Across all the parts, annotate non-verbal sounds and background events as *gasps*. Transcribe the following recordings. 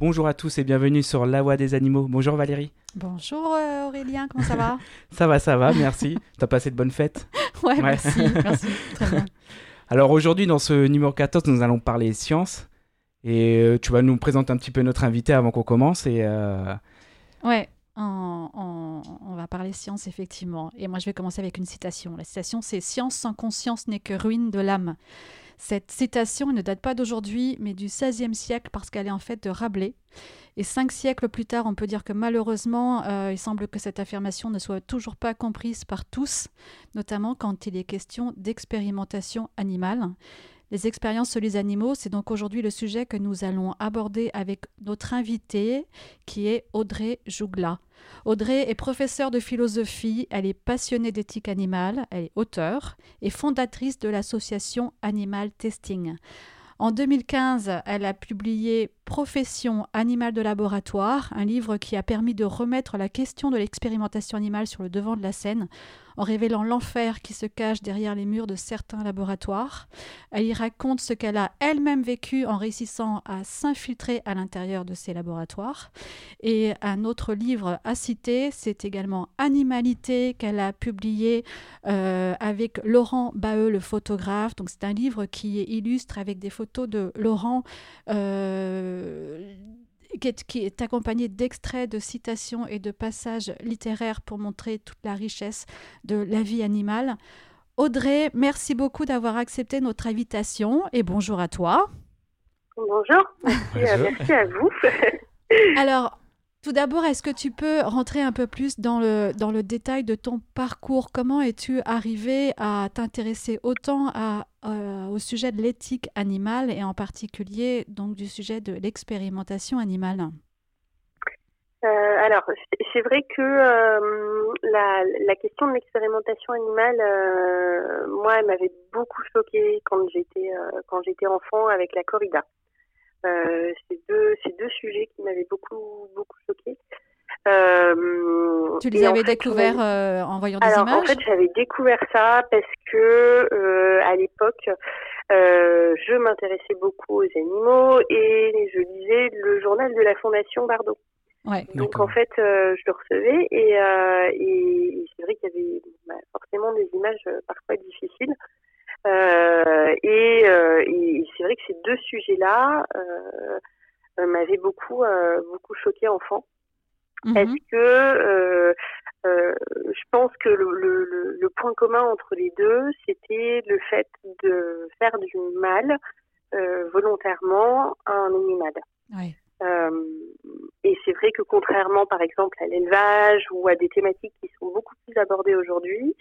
Bonjour à tous et bienvenue sur La Voix des animaux. Bonjour Valérie. Bonjour euh, Aurélien, comment ça va *laughs* Ça va, ça va, merci. T'as passé de bonnes fêtes *laughs* ouais, merci, merci, très bien. *laughs* Alors aujourd'hui, dans ce numéro 14, nous allons parler science. Et euh, tu vas nous présenter un petit peu notre invité avant qu'on commence. Et, euh, Ouais, on, on, va parler science, effectivement. Et moi, je vais commencer avec une citation. La citation, c'est Science sans conscience n'est que ruine de l'âme. Cette citation ne date pas d'aujourd'hui, mais du XVIe siècle, parce qu'elle est en fait de Rabelais. Et cinq siècles plus tard, on peut dire que malheureusement, euh, il semble que cette affirmation ne soit toujours pas comprise par tous, notamment quand il est question d'expérimentation animale. Les expériences sur les animaux, c'est donc aujourd'hui le sujet que nous allons aborder avec notre invitée, qui est Audrey Jougla. Audrey est professeure de philosophie, elle est passionnée d'éthique animale, elle est auteure et fondatrice de l'association Animal Testing. En 2015, elle a publié Profession animale de laboratoire, un livre qui a permis de remettre la question de l'expérimentation animale sur le devant de la scène en révélant l'enfer qui se cache derrière les murs de certains laboratoires. Elle y raconte ce qu'elle a elle-même vécu en réussissant à s'infiltrer à l'intérieur de ces laboratoires. Et un autre livre à citer, c'est également Animalité qu'elle a publié euh, avec Laurent Baheux, le photographe. Donc c'est un livre qui illustre avec des photos de Laurent. Euh, qui est, accompagné d'extraits, de citations et de passages littéraires pour montrer toute la richesse de la vie animale. Audrey, merci beaucoup d'avoir accepté notre invitation et bonjour à toi. Bonjour, merci, à vous. *laughs* Alors, tout d'abord, est-ce que tu peux rentrer un peu plus dans le, dans le détail de ton parcours? Comment es-tu arrivé à t'intéresser autant à, euh, au sujet de l'éthique animale et en particulier donc du sujet de l'expérimentation animale? Euh, alors, c'est vrai que euh, la, la, question de l'expérimentation animale, moi, elle m'avait beaucoup choquée quand j'étais quand j'étais enfant avec la corrida. Euh, c'est deux, deux sujets qui m'avaient beaucoup, beaucoup choqué. Euh, tu les avais découverts euh, en voyant des images En fait, j'avais découvert ça parce que à l'époque, je m'intéressais beaucoup aux animaux et je lisais le journal de la Fondation Bardot. Ouais, Donc en fait, je le recevais et, et c'est vrai qu'il y avait bah, forcément des images parfois difficiles. Euh, et, euh, et c'est vrai que ces deux sujets-là euh, m'avaient beaucoup, beaucoup choqué enfant. Mhm. Est-ce que je pense que le, le, le, point commun entre les deux, c'était le fait de faire du mal volontairement à un animal. Oui. Euh, et c'est vrai que contrairement, par exemple, à l'élevage ou à des thématiques qui sont beaucoup plus abordées aujourd'hui,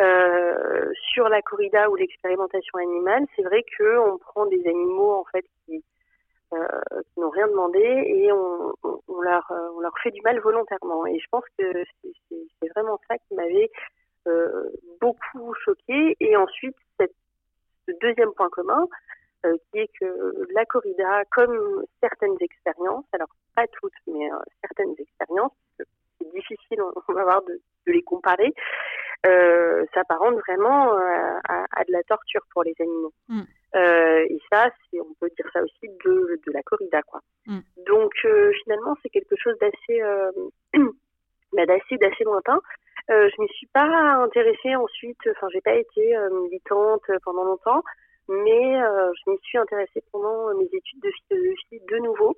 euh, sur la corrida ou l'expérimentation animale, c'est vrai que on prend des animaux en fait qui, euh, n'ont rien demandé et on, on, leur fait du mal volontairement. Et je pense que c'est vraiment ça qui m'avait euh, beaucoup choqué. Et ensuite, ce deuxième point commun, euh, qui est que la corrida, comme certaines expériences, alors pas toutes, mais euh, certaines expériences, c'est difficile, on va voir, de, de les comparer, euh, s'apparente vraiment euh, à, à, de la torture pour les animaux. Mm. Euh, et ça, c'est, on peut dire ça aussi de, de la corrida, quoi. Mm. Donc euh, finalement, c'est quelque chose d'assez, *clears throat* bah, d'assez, d'assez lointain. Je m'y suis pas intéressée ensuite. Enfin, j'ai pas été militante pendant longtemps, mais je m'y suis intéressée pendant mes études de philosophie de nouveau.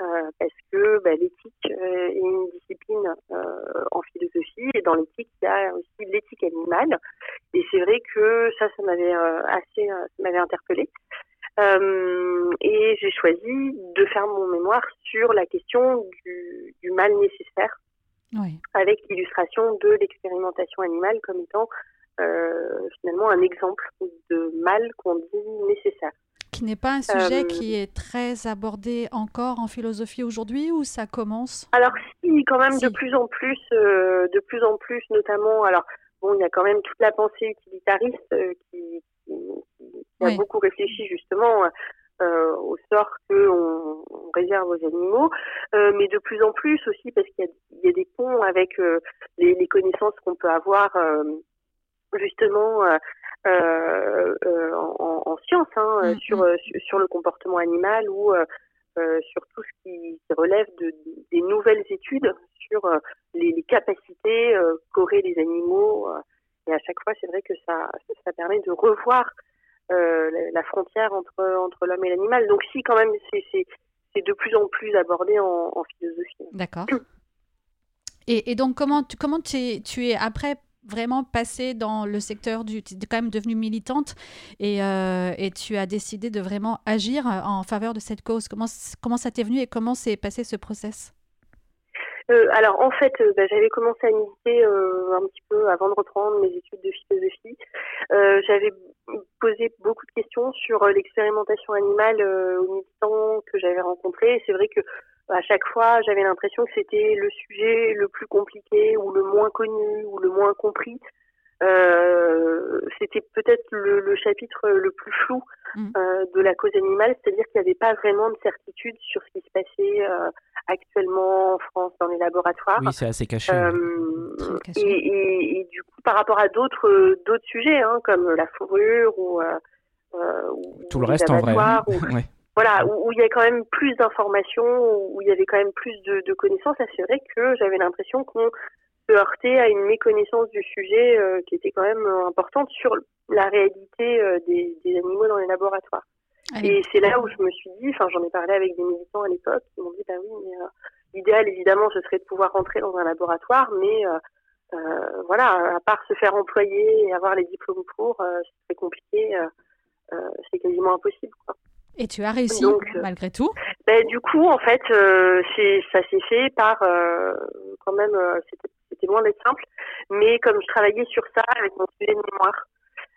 Euh, parce que bah, l'éthique euh, est une discipline euh, en philosophie et dans l'éthique il y a aussi l'éthique animale. Et c'est vrai que ça ça m'avait assez ça m'avait interpellée. Et j'ai choisi de faire mon mémoire sur la question du, du mal nécessaire oui. avec l'illustration de l'expérimentation animale comme étant finalement un exemple de mal qu'on dit nécessaire qui n'est pas un sujet euh, qui est très abordé encore en philosophie aujourd'hui ou ça commence? Alors si, quand même si. de plus en plus, euh, de plus en plus, notamment. Alors bon, il y a quand même toute la pensée utilitariste euh, qui, qui, qui oui. a beaucoup réfléchi justement. Euh, au sort qu'on on réserve aux animaux, euh, mais de plus en plus aussi parce qu'il y, y, a des ponts avec euh, les, les, connaissances qu'on peut avoir justement euh, euh, en, en, science hein, mm -hmm. sur, sur le comportement animal ou sur tout ce qui, relève de, des nouvelles études sur les, capacités qu'auraient les animaux. et à chaque fois, c'est vrai que ça, ça permet de revoir la frontière entre, entre l'homme et l'animal. Donc si, quand même, c'est de plus en plus abordé en, en philosophie. D'accord. Et, donc, comment, tu, comment tu, tu es après vraiment passé dans le secteur du... Tu es quand même devenue militante et, euh, et, tu as décidé de vraiment agir en faveur de cette cause. Comment, comment ça t'est venu et comment s'est passé ce process? Euh, alors en fait, euh, bah, j'avais commencé à militer un petit peu avant de reprendre mes études de philosophie. j'avais posé beaucoup de questions sur l'expérimentation animale aux militants que j'avais rencontrés. C'est vrai que à chaque fois, j'avais l'impression que c'était le sujet le plus compliqué ou le moins connu ou le moins compris. Euh, c'était peut-être le, chapitre le plus flou mm. euh, de la cause animale, c'est-à-dire qu'il n'y avait pas vraiment de certitude sur ce qui se passait euh, actuellement en France dans les laboratoires. Oui, c'est assez caché. Et, du coup, par rapport à d'autres d'autres sujets, hein, comme la fourrure ou, tout le reste en vrai. *laughs* voilà, où, il y a quand même plus d'informations, où il y avait quand même plus de, connaissances. c'est vrai que j'avais l'impression qu'on se heurtait à une méconnaissance du sujet euh, qui était quand même euh, importante sur la réalité euh, des, animaux dans les laboratoires. Et c'est là où je me suis dit, enfin j'en ai parlé avec des militants à l'époque, qui m'ont dit bah oui, mais l'idéal évidemment ce serait de pouvoir rentrer dans un laboratoire, mais voilà, à part se faire employer et avoir les diplômes pour, c'est très compliqué, c'est quasiment impossible. Quoi. Et tu as réussi euh, malgré tout ben, Du coup, en fait, euh, ça s'est fait par, euh, quand même, c'était loin d'être simple, mais comme je travaillais sur ça avec mon sujet de mémoire,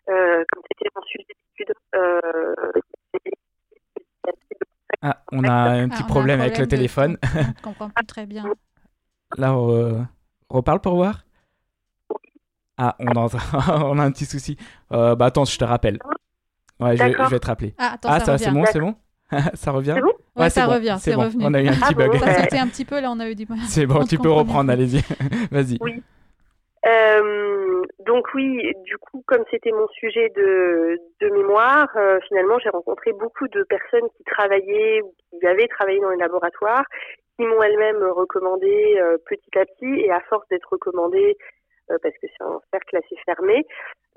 comme c'était mon sujet d'étude, ah, on a un petit ah, problème, avec le téléphone. Je ne comprends plus très bien. Là, on reparle pour voir? Ah, on a, *laughs* on a un petit souci. bah attends, je te rappelle. Ouais, je vais, te rappeler. Ah, attends, ah ça, c'est bon, c'est bon Ça revient Ouais, *laughs* ça revient, c'est revenu. On a eu un petit bug. Ça sautait un petit peu, là, on a eu du mal. *laughs* C'est bon, tu peux reprendre, allez-y. *laughs* Vas-y. Oui. Euh, donc oui, du coup, comme c'était mon sujet de, de mémoire, euh, finalement, j'ai rencontré beaucoup de personnes qui travaillaient ou qui avaient travaillé dans les laboratoires, qui m'ont elles-mêmes recommandé euh, petit à petit, et à force d'être recommandées, parce que c'est un cercle assez fermé,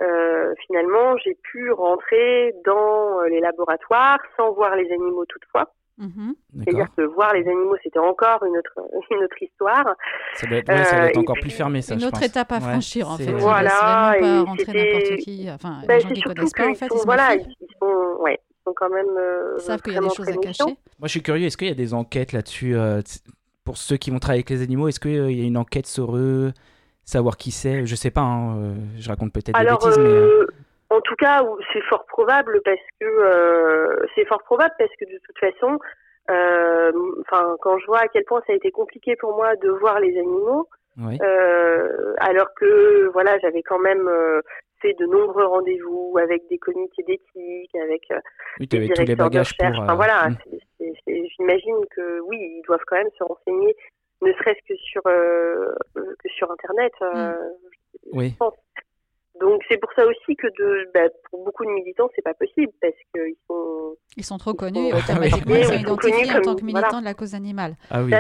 euh, finalement, j'ai pu rentrer dans euh, les laboratoires sans voir les animaux toutefois. Mhm. C'est-à-dire que voir les animaux, c'était encore une autre, *laughs* une autre histoire. Ça doit être, euh, encore plus fermé, ça. Une autre étape à franchir, en fait. Voilà. Pas rentrer n'importe qui. Enfin, les gens qui connaissent pas, en fait. Ils sont, voilà, ils sont, ouais, ils sont quand même. ils savent qu'il y a des choses à cacher. Moi, je suis curieux. Est-ce qu'il y a des enquêtes là-dessus pour ceux qui vont travailler avec les animaux Est-ce qu'il y a une enquête sur eux? Savoir qui c'est. Je sais pas, hein, euh, je raconte peut-être des bêtises, mais. Euh, euh, en tout cas, c'est fort probable parce que c'est fort probable parce que de toute façon, enfin, quand je vois à quel point ça a été compliqué pour moi de voir les animaux, alors que voilà, j'avais quand même fait de nombreux rendez-vous avec des comités d'éthique, avec oui, des directeurs tous les bagages de recherche. Enfin, voilà, hmm. j'imagine que oui, ils doivent quand même se renseigner ne serait-ce que sur euh, que sur internet euh, mm. oui. donc c'est pour ça aussi que de bah, pour beaucoup de militants c'est pas possible parce qu'ils sont ils sont trop connus et automatiquement ils sont *laughs* identifiés en tant que militants de la cause animale. Ah oui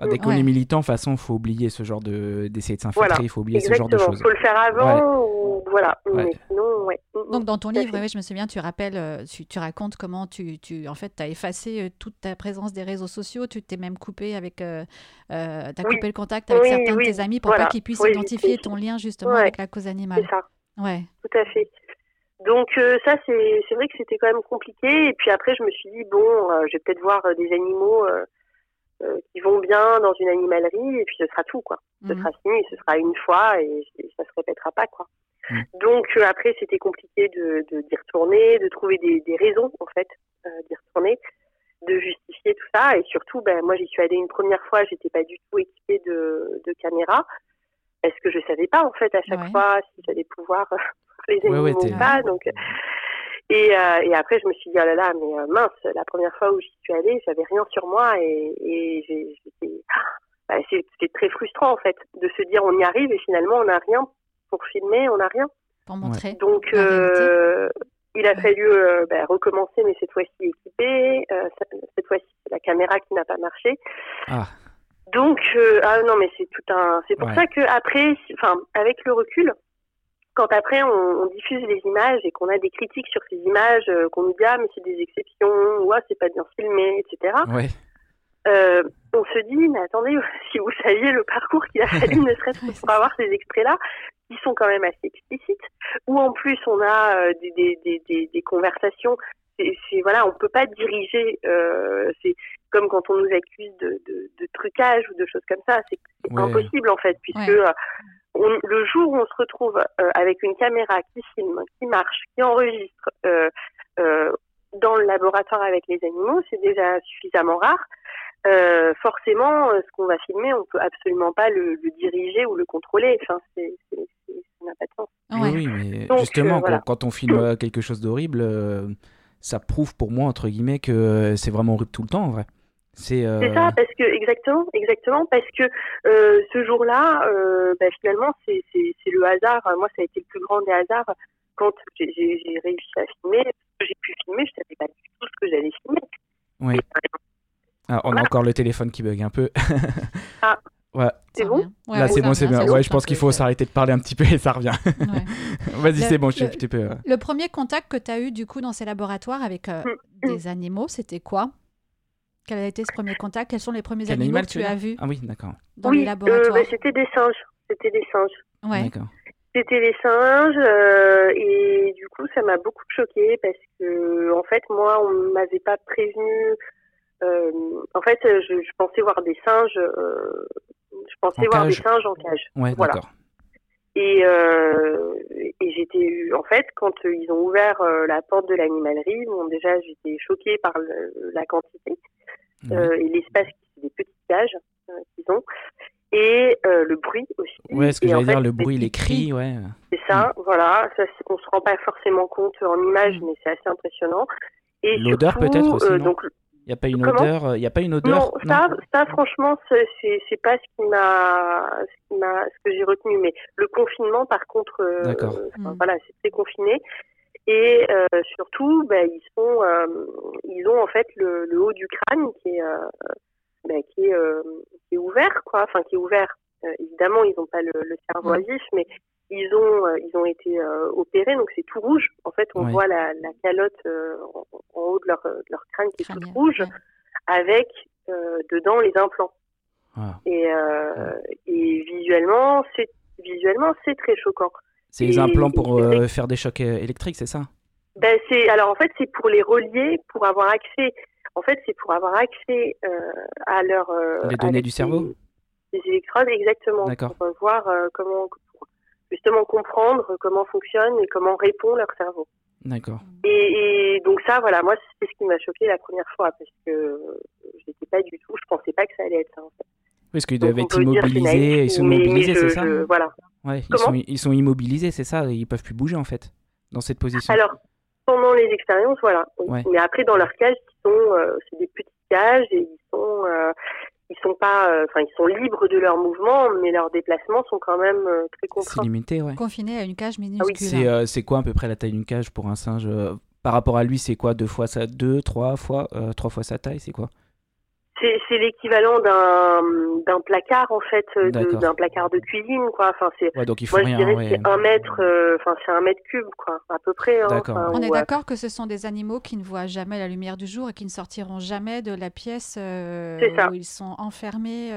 ah, dès qu'on est militant, de toute façon, il faut oublier ce genre de d'essayer de s'infiltrer, il faut oublier ce genre de choses. Il faut le faire avant, ou... voilà. Mais sinon, ouais. Mm, mm. Donc dans ton livre, je me souviens, tu rappelles, euh, tu, tu racontes comment tu, tu en fait, as effacé euh, toute ta présence des réseaux sociaux, tu t'es même coupé avec, euh, euh as coupé le contact avec certains de tes amis pour pas qu'ils puissent identifier ton lien justement avec la cause animale. C'est ça. Ouais. Tout à fait. Donc ça, c'est vrai que c'était quand même compliqué. Et puis après, je me suis dit, bon, je vais peut-être voir des animaux euh, qui vont bien dans une animalerie et puis ce sera tout quoi. Ce mhm. sera fini, ce sera une fois et, ça se répétera pas quoi. Mhm. Donc euh, après c'était compliqué de d'y retourner, de trouver des, des raisons en fait euh, d'y retourner, de justifier tout ça et surtout ben moi j'y suis allée une première fois, j'étais pas du tout équipée de, de caméras parce que je savais pas en fait à chaque fois si j'allais pouvoir *laughs* les animaux ou pas donc et, euh, et, après, je me suis dit, oh là là, mais euh, mince, la première fois où j'y suis allée, j'avais rien sur moi et, et *gasps* bah, c'était très frustrant en fait de se dire on y arrive et finalement on n'a rien pour filmer, on n'a rien. Pour montrer. Donc, euh, Il a fallu bah, recommencer, mais cette fois-ci équipé. cette fois-ci, c'est la caméra qui n'a pas marché. Ah. Donc, ah non, mais c'est tout un. C'est pour ça que après, enfin, avec le recul, quand après on, diffuse les images et qu'on a des critiques sur ces images, qu'on nous dit ah mais c'est des exceptions, ou ah c'est pas bien filmé, etc. Ouais euh, on se dit, mais attendez, *laughs* si vous saviez le parcours qu'il a fallu, *laughs* ne serait-ce pour avoir ces extraits-là, qui sont quand même assez explicites, ou en plus on a euh, des, des, des, des, conversations. C'est, voilà, on peut pas diriger. Euh, c'est comme quand on nous accuse de, de, de, trucage ou de choses comme ça. C'est, impossible en fait, puisque euh, le jour où on se retrouve euh, avec une caméra qui filme, qui marche, qui enregistre dans le laboratoire avec les animaux, c'est déjà suffisamment rare. Euh, forcément, euh, ce qu'on va filmer, on peut absolument pas le, diriger ou le contrôler. Enfin, c'est, ça n'a pas de sens. Oui, mais justement, euh, quand, on filme quelque chose d'horrible, ça prouve pour moi entre guillemets que c'est vraiment horrible tout le temps, en vrai. C'est ça, parce que exactement, exactement, parce que ce jour-là, bah, finalement, c'est le hasard. Moi, ça a été le plus grand des hasards quand j'ai réussi à filmer. J'ai pu filmer, je savais pas du tout ce que j'allais filmer. Oui. Ah, on a encore le téléphone qui bug un peu. ah. *laughs* Ouais. C'est bon Là, c'est bon, c'est bien. Ouais, je pense qu'il faut s'arrêter de parler un petit peu et ça revient. *laughs* Vas-y, c'est bon, je le, peux. Le premier contact que tu as eu, du coup, dans ces laboratoires avec euh, mm. des animaux, c'était quoi? Quel a été ce premier contact? Quels sont les premiers animaux que tu as vus Ah oui, d'accord. Dans les euh, laboratoires bah, C'était des singes. C'était des singes. Ouais. D'accord. C'était des singes euh, et du coup, ça m'a beaucoup choqué parce que, en fait, moi, on m'avait pas prévenu euh, en fait, je, pensais voir des singes. Euh, je pensais voir des singes en cage. Ouais, voilà. Et, euh, et j'étais, en fait, quand ils ont ouvert la porte de l'animalerie, bon, déjà, j'étais choquée par la quantité et l'espace, des petites cages qu'ils ont, et le bruit aussi. Ouais, ce que j'allais dire, le bruit, les cris, ouais. C'est ça, mm. voilà. Ça, on se rend pas forcément compte en image, mm. mais c'est assez impressionnant. Et l'odeur peut-être aussi. donc, n'y a pas une odeur Il y a pas une odeur Non, ça, ça franchement, c'est pas ce qui m'a, ce, ce que j'ai retenu. Mais le confinement, par contre, euh, D'accord. Mm. voilà, c'est confiné. Et euh, surtout, bah, ils sont, euh, ils ont en fait le, le, haut du crâne qui est, bah, qui est, qui est ouvert, quoi. Enfin, qui est ouvert. Évidemment, ils n'ont pas le, le cerveau mm. vif, mais ils ont, euh, ils ont été euh, opérés, donc c'est tout rouge. En fait, on voit la, la calotte euh, en, haut de leur, de leur crâne qui est toute rouge, avec dedans les implants. Ah. Et, et visuellement, c'est visuellement c'est très choquant. C'est les implants pour faire des chocs électriques, c'est ça? Ben c'est alors en fait c'est pour les relier, pour avoir accès. En fait, c'est pour avoir accès à leur les données du cerveau? Les électrodes, exactement. Pour voir comment justement comprendre comment fonctionne et comment répond leur cerveau. D'accord. Et, donc ça, voilà, moi, c'est ce qui m'a choqué la première fois parce que je n'étais pas du tout, je pensais pas que ça allait être ça en fait. Parce qu'ils doivent être immobilisés, ils sont immobilisés, c'est ça Voilà. Ouais, ils, sont, ils sont immobilisés, c'est ça, ils peuvent plus bouger en fait, dans cette position. Alors, pendant les expériences, voilà. Mais après, dans leur cage, ils sont, euh, c'est des petites cages et ils sont, euh, ils sont pas, euh, enfin ils sont libres de leurs mouvements, mais leurs déplacements sont quand même euh, très contraints. C'est limité, ouais. Confinés à une cage minuscule. Ah c'est quoi à peu près la taille d'une cage pour un singe Par rapport à lui, c'est quoi deux fois sa, deux, trois fois, trois fois sa taille, c'est quoi? C'est l'équivalent d'un placard en fait, euh, d'un placard de cuisine quoi. Enfin c'est. donc il faut moi je dirais c'est un mètre, euh, enfin c'est un mètre cube quoi, à peu près. Hein, On est d'accord que ce sont des animaux qui ne voient jamais la lumière du jour et qui ne sortiront jamais de la pièce euh, où ils sont enfermés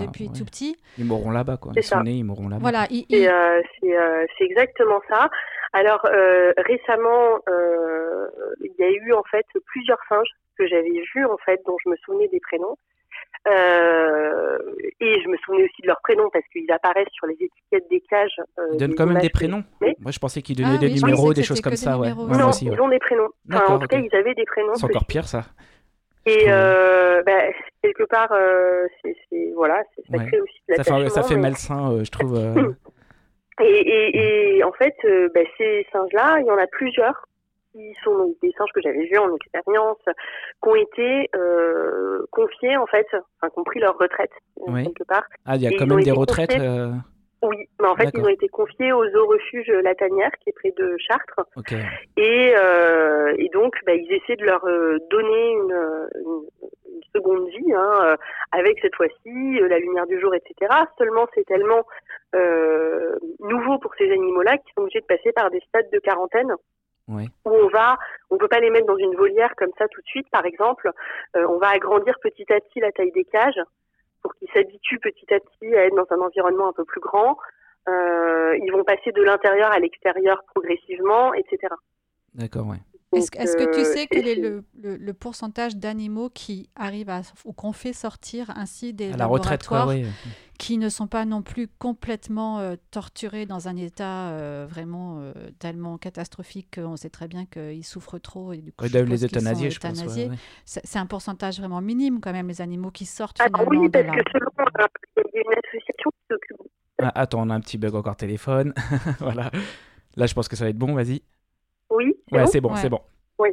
depuis tout petit. Ils mourront là-bas quoi. Ils sont nés, ils mourront là-bas. Voilà. c'est exactement ça. Alors récemment, il y a eu en fait plusieurs singes que j'avais vu en fait, dont je me souvenais des prénoms. Euh, et je me souvenais aussi de leurs prénoms parce qu'ils apparaissent sur les étiquettes des cages. Euh, ils donnent quand même des prénoms. Moi, je pensais qu'ils donnaient ah des numéros, des choses comme ça. Ouais. non, ils ont des prénoms. en tout cas, ils avaient des prénoms. C'est encore pire, ça. Et euh, bah, quelque part, euh, c'est voilà, ça crée aussi de ça fait, ça fait malsain, je trouve. *laughs* Et, et, et, en fait, bah, ces singes-là, il y en a plusieurs qui sont des singes que j'avais vus en expérience, qui ont été euh, confiés en fait, enfin, qui ont pris leur retraite euh, quelque part. Ah, il y a quand même des retraites. Euh, Oui, mais en fait, ils ont été confiés au zoo refuge La Tanière, qui est près de Chartres. Et, euh, et donc, bah, ils essaient de leur euh, donner une, une, seconde vie, hein, euh, avec cette fois-ci la lumière du jour, etc. Seulement, c'est tellement nouveau pour ces animaux-là qu'ils sont obligés de passer par des stades de quarantaine. Où on va, on peut pas les mettre dans une volière comme ça tout de suite, par exemple. on va agrandir petit à petit la taille des cages pour qu'ils s'habituent petit à petit à être dans un environnement un peu plus grand. Euh, ils vont passer de l'intérieur à l'extérieur progressivement, etc. D'accord, ouais. Est-ce que tu euh, sais quel est le, le, pourcentage d'animaux qui arrivent à, ou qu'on fait sortir ainsi des à la retraite, qui ne sont pas non plus complètement euh, torturés dans un état vraiment tellement catastrophique qu'on sait très bien qu'ils souffrent trop et du coup, les euthanasier, je pense. C'est un pourcentage vraiment minime quand même les animaux qui sortent. Ah oui, parce que selon il y a une association qui s'occupe. Ah, attends, on a un petit bug encore téléphone. *laughs* voilà. Là, je pense que ça va être bon. Vas-y. Oui. Ouais, c'est bon, c'est bon. Oui.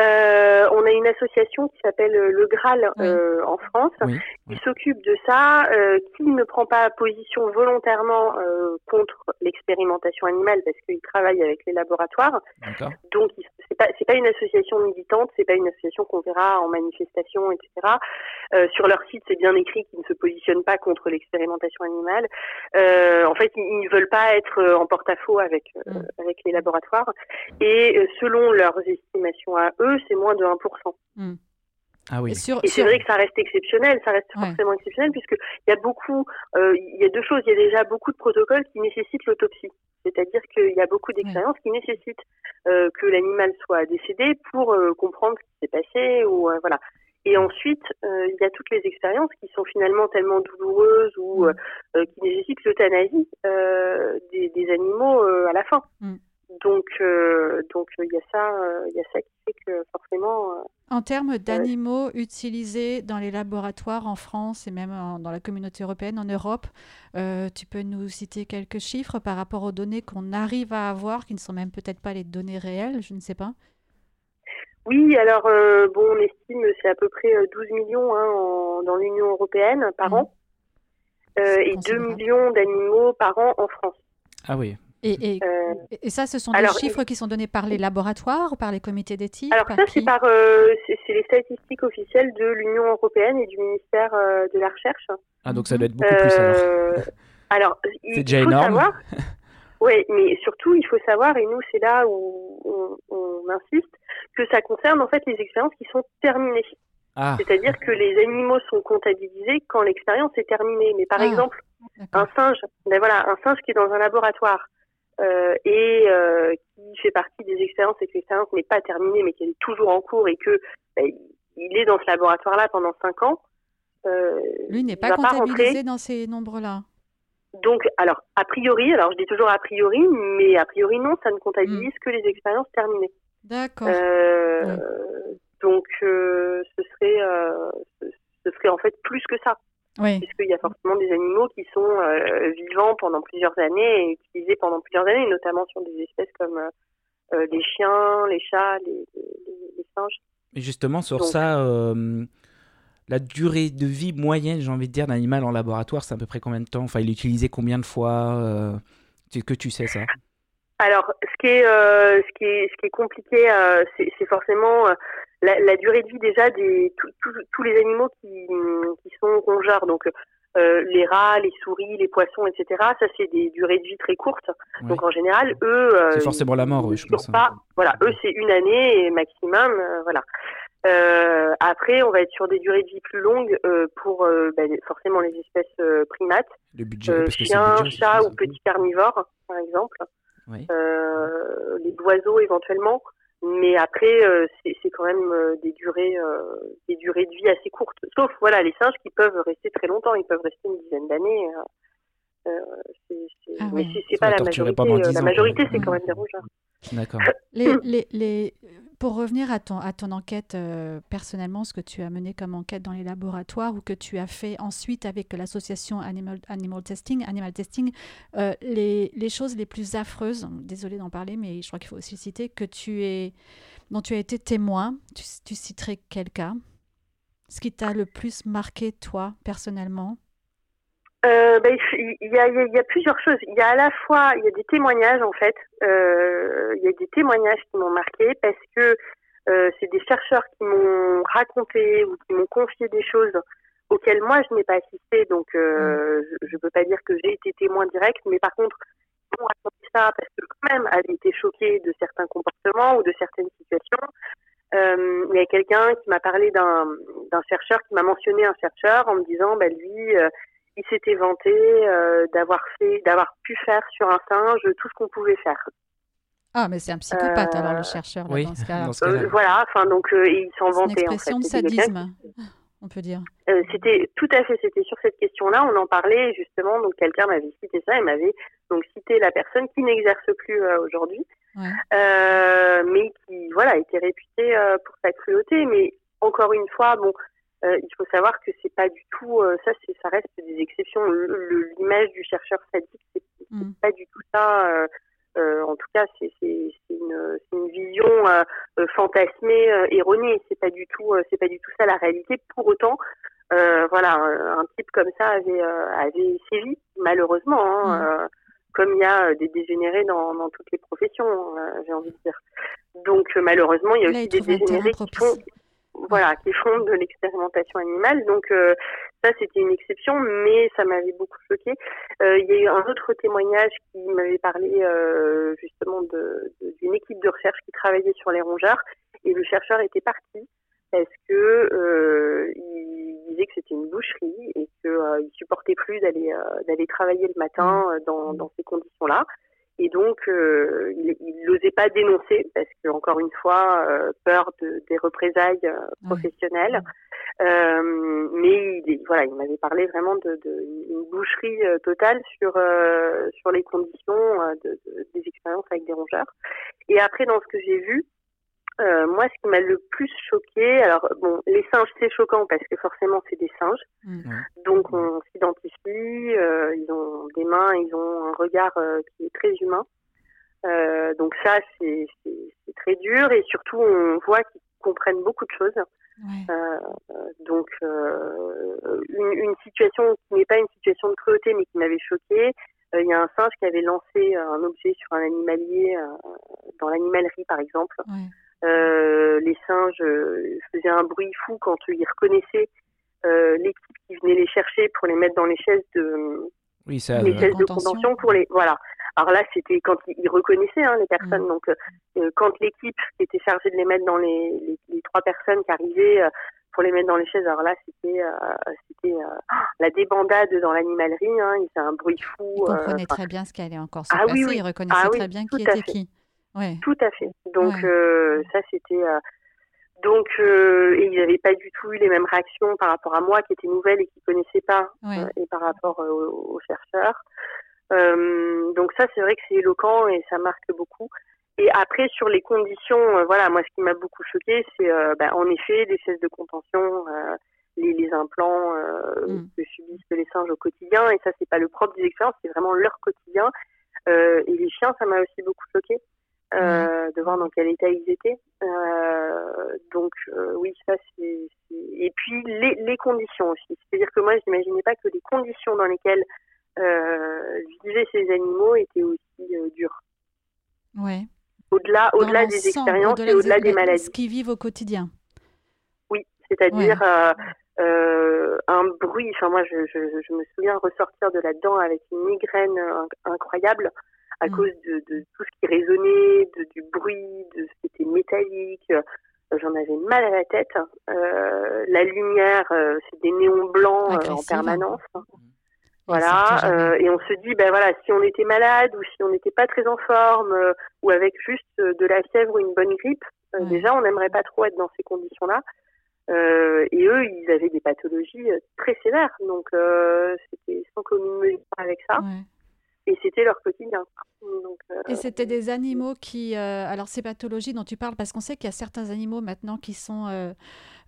Euh, on a une association qui s'appelle euh, le Graal euh, en France, qui s'occupe de ça, euh, qui ne prend pas position volontairement euh, contre l'expérimentation animale parce qu'il travaille avec les laboratoires. Donc c'est pas c'est pas une association militante, c'est pas une association qu'on verra en manifestation, etc. Euh, sur leur site, c'est bien écrit qu'ils ne se positionnent pas contre l'expérimentation animale. en fait, ils, ne veulent pas être en porte-à-faux avec mm. avec les laboratoires. Et selon leurs estimations à eux c'est moins de 1%. Hmm. Ah oui. Et, c'est vrai que ça reste exceptionnel, ça reste forcément exceptionnel puisque il y a beaucoup, euh, il y a deux choses. Il y a déjà beaucoup de protocoles qui nécessitent l'autopsie, c'est-à-dire qu'il y a beaucoup d'expériences qui nécessitent euh, que l'animal soit décédé pour euh, comprendre ce qui s'est passé ou voilà. Et ensuite, il y a toutes les expériences qui sont finalement tellement douloureuses ou qui nécessitent l'euthanasie des, des, animaux à la fin. Hmm. Donc, euh, donc il y a ça, euh, il y a ça qui fait que forcément. Euh, en termes d'animaux utilisés dans les laboratoires en France et même dans la communauté européenne, en Europe, tu peux nous citer quelques chiffres par rapport aux données qu'on arrive à avoir, qui ne sont même peut-être pas les données réelles, je ne sais pas? Oui, alors bon, on estime c'est à peu près 12 millions hein, dans l'Union européenne par mmh. an et 2 millions d'animaux par an en France. Ah oui, euh, et, et, ça, ce sont des chiffres qui sont donnés par les laboratoires ou par les comités d'éthique Alors ça, c'est par euh, c'est les statistiques officielles de l'Union européenne et du ministère euh, de la Recherche. Ah donc ça doit être beaucoup plus alors. alors *laughs* c'est déjà énorme. *laughs* oui, mais surtout il faut savoir et nous c'est là où on, on, insiste que ça concerne en fait les expériences qui sont terminées. Ah. C'est-à-dire que les animaux sont comptabilisés quand l'expérience est terminée. Mais par ah, exemple, un singe, ben voilà, un singe qui est dans un laboratoire euh, et euh, qui fait partie des expériences et que l'expérience n'est pas terminée mais qu'elle est toujours en cours et que bah, il est dans ce laboratoire-là pendant cinq ans. Euh, Lui n'est pas comptabilisé dans ces nombres-là. Donc, alors, a priori, alors je dis toujours a priori, mais a priori non, ça ne comptabilise hmm. que les expériences terminées. D'accord. Euh, Donc, euh, ce serait, ce serait en fait plus que ça. Oui. Puisqu'il y a forcément des animaux qui sont euh, vivants pendant plusieurs années et utilisés pendant plusieurs années, notamment sur des espèces comme euh, euh, les chiens, les chats, les, singes. Et justement, sur ça, la durée de vie moyenne, j'ai envie de dire, d'un animal en laboratoire, c'est à peu près combien de temps? Enfin, il est utilisé combien de fois Est-ce que tu sais ça? Alors, ce qui est, ce qui est, ce qui est compliqué, c'est forcément la, durée de vie déjà des tous les animaux qui, qui sont rongeurs, donc euh, les rats, les souris, les poissons, etc. Ça c'est des durées de vie très courtes. Donc en général, eux, euh, c'est forcément la mort, oui, je pense. Hein. Pas, voilà, eux c'est une année maximum, euh, voilà. Euh, après, on va être sur des durées de vie plus longues pour ben, forcément les espèces primates, le budget, chiens, chats ou petits carnivores, par exemple. Les oiseaux éventuellement. Mais après, euh, c'est quand même euh, des durées, euh, des durées de vie assez courtes. Sauf voilà, les singes qui peuvent rester très longtemps, ils peuvent rester une dizaine d'années. Ah mais c'est pas la majorité. la majorité, c'est quand même des rongeurs. D'accord. les, les, les, pour revenir à ton, à ton enquête euh, personnellement, ce que tu as mené comme enquête dans les laboratoires ou que tu as fait ensuite avec l'association Animal, Animal Testing, Animal Testing, euh, les, les, choses les plus affreuses, désolé d'en parler, mais je crois qu'il faut aussi citer, que tu es, dont tu as été témoin, tu, tu citerais quel cas? Ce qui t'a le plus marqué, toi, personnellement? Euh, ben, il, y a, il, y a, plusieurs choses. Il y a à la fois, il y a des témoignages en fait. Euh, il y a des témoignages qui m'ont marqué parce que euh, c'est des chercheurs qui m'ont raconté ou qui m'ont confié des choses auxquelles moi je n'ai pas assisté. Donc euh, je ne peux pas dire que j'ai été témoin direct, mais par contre ils m'ont raconté ça parce que quand même avait été choquée de certains comportements ou de certaines situations. Euh, il y a quelqu'un qui m'a parlé d'un chercheur, qui m'a mentionné un chercheur en me disant, bah, lui, euh, il s'était vanté euh, d'avoir fait, d'avoir pu faire sur un singe tout ce qu'on pouvait faire. Ah, mais c'est un psychopathe alors le chercheur là, dans ce cas. voilà, enfin donc il s'en vantait. C'est une expression de sadisme on peut dire C'était tout à fait, c'était sur cette question-là, on en parlait justement, donc quelqu'un m'avait cité ça, il m'avait donc cité la personne qui n'exerce plus aujourd'hui, euh, mais qui voilà était réputé euh, pour sa cruauté. Mais encore une fois, bon, euh, il faut savoir que c'est pas du tout ça, c'est ça reste des exceptions. L'image du chercheur sadique, c'est mm. pas du tout ça. en tout cas, c'est une, une, vision fantasmée, erronée. C'est pas du tout, c'est pas du tout ça la réalité. Pour autant, voilà, un type comme ça avait, avait sévi malheureusement. Hein, mm comme il y a euh, des dégénérés dans, dans toutes les professions, euh, j'ai envie de dire. Donc euh, malheureusement, il y a aussi des dégénérés qui font, voilà, qui font de l'expérimentation animale. Donc ça, c'était une exception, mais ça m'avait beaucoup choqué. il y a eu un autre témoignage qui m'avait parlé justement d'une équipe de recherche qui travaillait sur les rongeurs, et le chercheur était parti parce que il disait que c'était une boucherie et qu'il euh, il supportait plus d'aller euh, d'aller travailler le matin mmh. euh, dans, dans ces conditions-là. Et donc, il n'osait pas dénoncer parce que, encore une fois, peur de, des représailles professionnelles. mais il, voilà, il m'avait parlé vraiment de, de boucherie totale sur sur les conditions de, des expériences avec des rongeurs. Et après, dans ce que j'ai vu, euh, moi, ce qui m'a le plus choqué, alors bon, les singes, c'est choquant parce que forcément, c'est des singes. Mm. Donc, on s'identifie, euh, ils ont des mains, ils ont un regard euh, qui est très humain. Euh, donc ça, c'est très dur et surtout, on voit qu'ils comprennent beaucoup de choses. Euh, donc, une, une, situation qui n'est pas une situation de cruauté, mais qui m'avait choqué. Il y a un singe qui avait lancé un objet sur un animalier dans l'animalerie, par exemple. Ouais. Euh, les singes euh, faisaient un bruit fou quand ils reconnaissaient euh, l'équipe qui venait les chercher pour les mettre dans les chaises de, oui, ça, les chaises de contention pour les voilà. Alors là, c'était quand ils, reconnaissaient hein, les personnes. Mm. Donc, quand l'équipe qui était chargée de les mettre dans les, les, trois personnes qui arrivaient pour les mettre dans les chaises, alors là, c'était c'était *gasps* la débandade dans l'animalerie. Hein, il faisait un bruit fou. Ils comprenaient très bien ce qui allait encore se ah, passer. Oui, Ils reconnaissaient ah très bien qui était qui. Tout à fait. Donc euh, ça c'était euh, donc euh, et ils n'avaient pas du tout eu les mêmes réactions par rapport à moi qui était nouvelle et qui connaissait pas et par rapport aux, chercheurs. donc ça c'est vrai que c'est éloquent et ça marque beaucoup. Et après sur les conditions, voilà moi ce qui m'a beaucoup choqué c'est bah, en effet les chaises de contention. Les, les, implants mm. que subissent les singes au quotidien et ça c'est pas le propre des expériences c'est vraiment leur quotidien et les chiens ça m'a aussi beaucoup choqué euh, de voir dans quel état ils étaient. Euh, donc euh, oui, ça c'est. Et puis les, les conditions aussi. C'est-à-dire que moi, je n'imaginais pas que les conditions dans lesquelles vivaient ces animaux étaient aussi dures. Ouais. Au-delà, au-delà des expériences et au-delà des maladies. Ce qu'ils vivent au quotidien. Oui, c'est-à-dire un bruit. Enfin, moi, je, je, je, me souviens ressortir de là-dedans avec une migraine incroyable à mm. cause de, de, tout ce qui résonnait, de, du bruit, de ce qui était métallique. Euh, j'en avais mal à la tête. Euh, la lumière, euh, c'est des néons blancs en permanence. Mm. Voilà, et on se dit, ben voilà, si on était malade ou si on n'était pas très en forme ou avec juste de la fièvre ou une bonne grippe, déjà on n'aimerait pas trop être dans ces conditions-là. et eux, ils avaient des pathologies très sévères, donc c'était sans commune mesure avec ça. Leur quotidien. et c'était des animaux qui, alors ces pathologies dont tu parles, parce qu'on sait qu'il y a certains animaux maintenant qui sont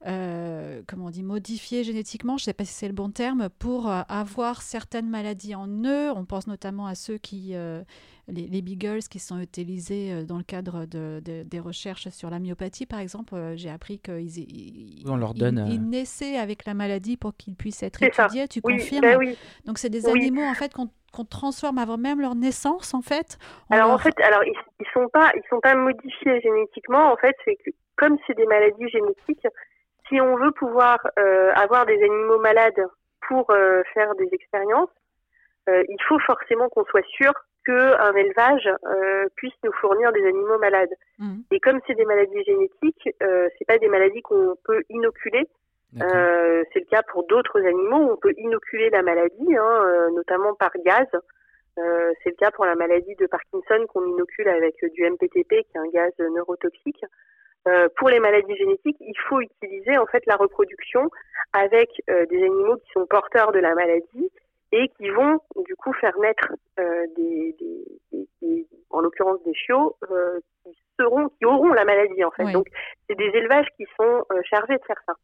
euh, comment on dit, modifiés génétiquement, je ne sais pas si c'est le bon terme, pour euh, avoir certaines maladies en eux. On pense notamment à ceux qui, euh, les, les, beagles qui sont utilisés dans le cadre de, des recherches sur la myopathie, par exemple. J'ai appris qu'ils ils, on leur donne, ils, naissaient avec la maladie pour qu'ils puissent être étudiés. Tu confirmes? ben oui. Donc c'est des animaux en fait qu'on transforme avant même leur naissance en fait. alors en fait, alors ils, ils sont pas ils sont pas modifiés génétiquement en fait, c'est que comme c'est des maladies génétiques, si on veut pouvoir euh, avoir des animaux malades pour euh, faire des expériences, euh, il faut forcément qu'on soit sûr qu'un élevage puisse nous fournir des animaux malades. Mmh. Et comme c'est des maladies génétiques, c'est pas des maladies qu'on peut inoculer. C'est le cas pour d'autres animaux. On peut inoculer la maladie, hein, notamment par gaz. c'est le cas pour la maladie de Parkinson qu'on inocule avec du MPTP, qui est un gaz neurotoxique. Euh, pour les maladies génétiques, il faut utiliser en fait la reproduction avec euh, des animaux qui sont porteurs de la maladie et qui vont du coup faire naître euh, des, des, des, en l'occurrence des chiots qui seront, qui auront la maladie en fait. Donc c'est des élevages qui sont chargés de faire ça.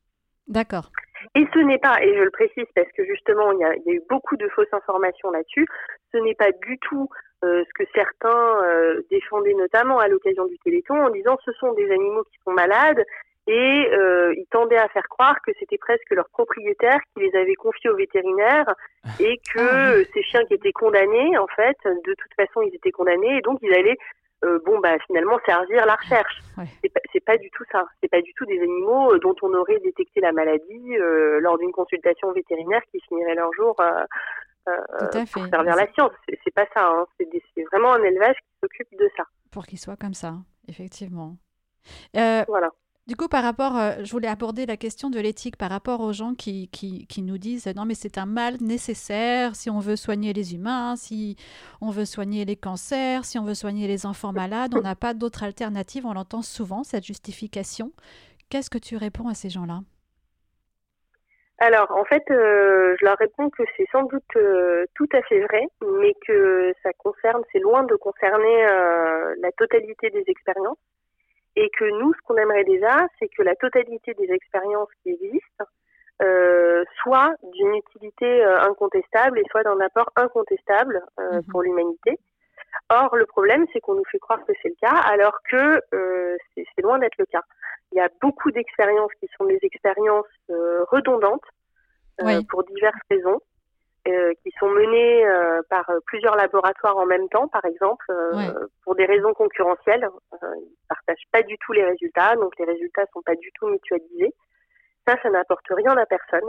D'accord. Et ce n'est pas, et je le précise parce que justement il y a, il y a eu beaucoup de fausses informations là-dessus, ce n'est pas du tout euh, ce que certains euh, défendaient notamment à l'occasion du Téléthon en disant ce sont des animaux qui sont malades et euh, ils tendaient à faire croire que c'était presque leur propriétaire qui les avait confiés aux vétérinaires et que ah ces chiens qui étaient condamnés en fait de toute façon ils étaient condamnés et donc ils allaient bon bah finalement servir la recherche c'est pas, du tout ça c'est pas du tout des animaux dont on aurait détecté la maladie lors d'une consultation vétérinaire qui finirait leur jour euh, pour servir la science. C'est pas ça. Hein. C'est vraiment un élevage qui s'occupe de ça. Pour qu'il soit comme ça, effectivement. Euh, voilà. Du coup, par rapport, euh, je voulais aborder la question de l'éthique par rapport aux gens qui, nous disent non, mais c'est un mal nécessaire si on veut soigner les humains, si on veut soigner les cancers, si on veut soigner les enfants malades, on n'a pas d'autre alternative. On l'entend souvent, cette justification. Qu'est-ce que tu réponds à ces gens-là? Alors, en fait, euh, je leur réponds que c'est sans doute euh, tout à fait vrai, mais que ça concerne, c'est loin de concerner la totalité des expériences, et que nous, ce qu'on aimerait déjà, c'est que la totalité des expériences qui existent soit d'une utilité incontestable et soit d'un apport incontestable mhm. pour l'humanité. Or, le problème, c'est qu'on nous fait croire que c'est le cas, alors que c'est loin d'être le cas. Il y a beaucoup d'expériences qui sont des expériences euh, redondantes euh, pour diverses raisons, euh, qui sont menées par plusieurs laboratoires en même temps, par exemple, pour des raisons concurrentielles. ils ne partagent pas du tout les résultats, donc les résultats ne sont pas du tout mutualisés. Ça, ça n'apporte rien à personne.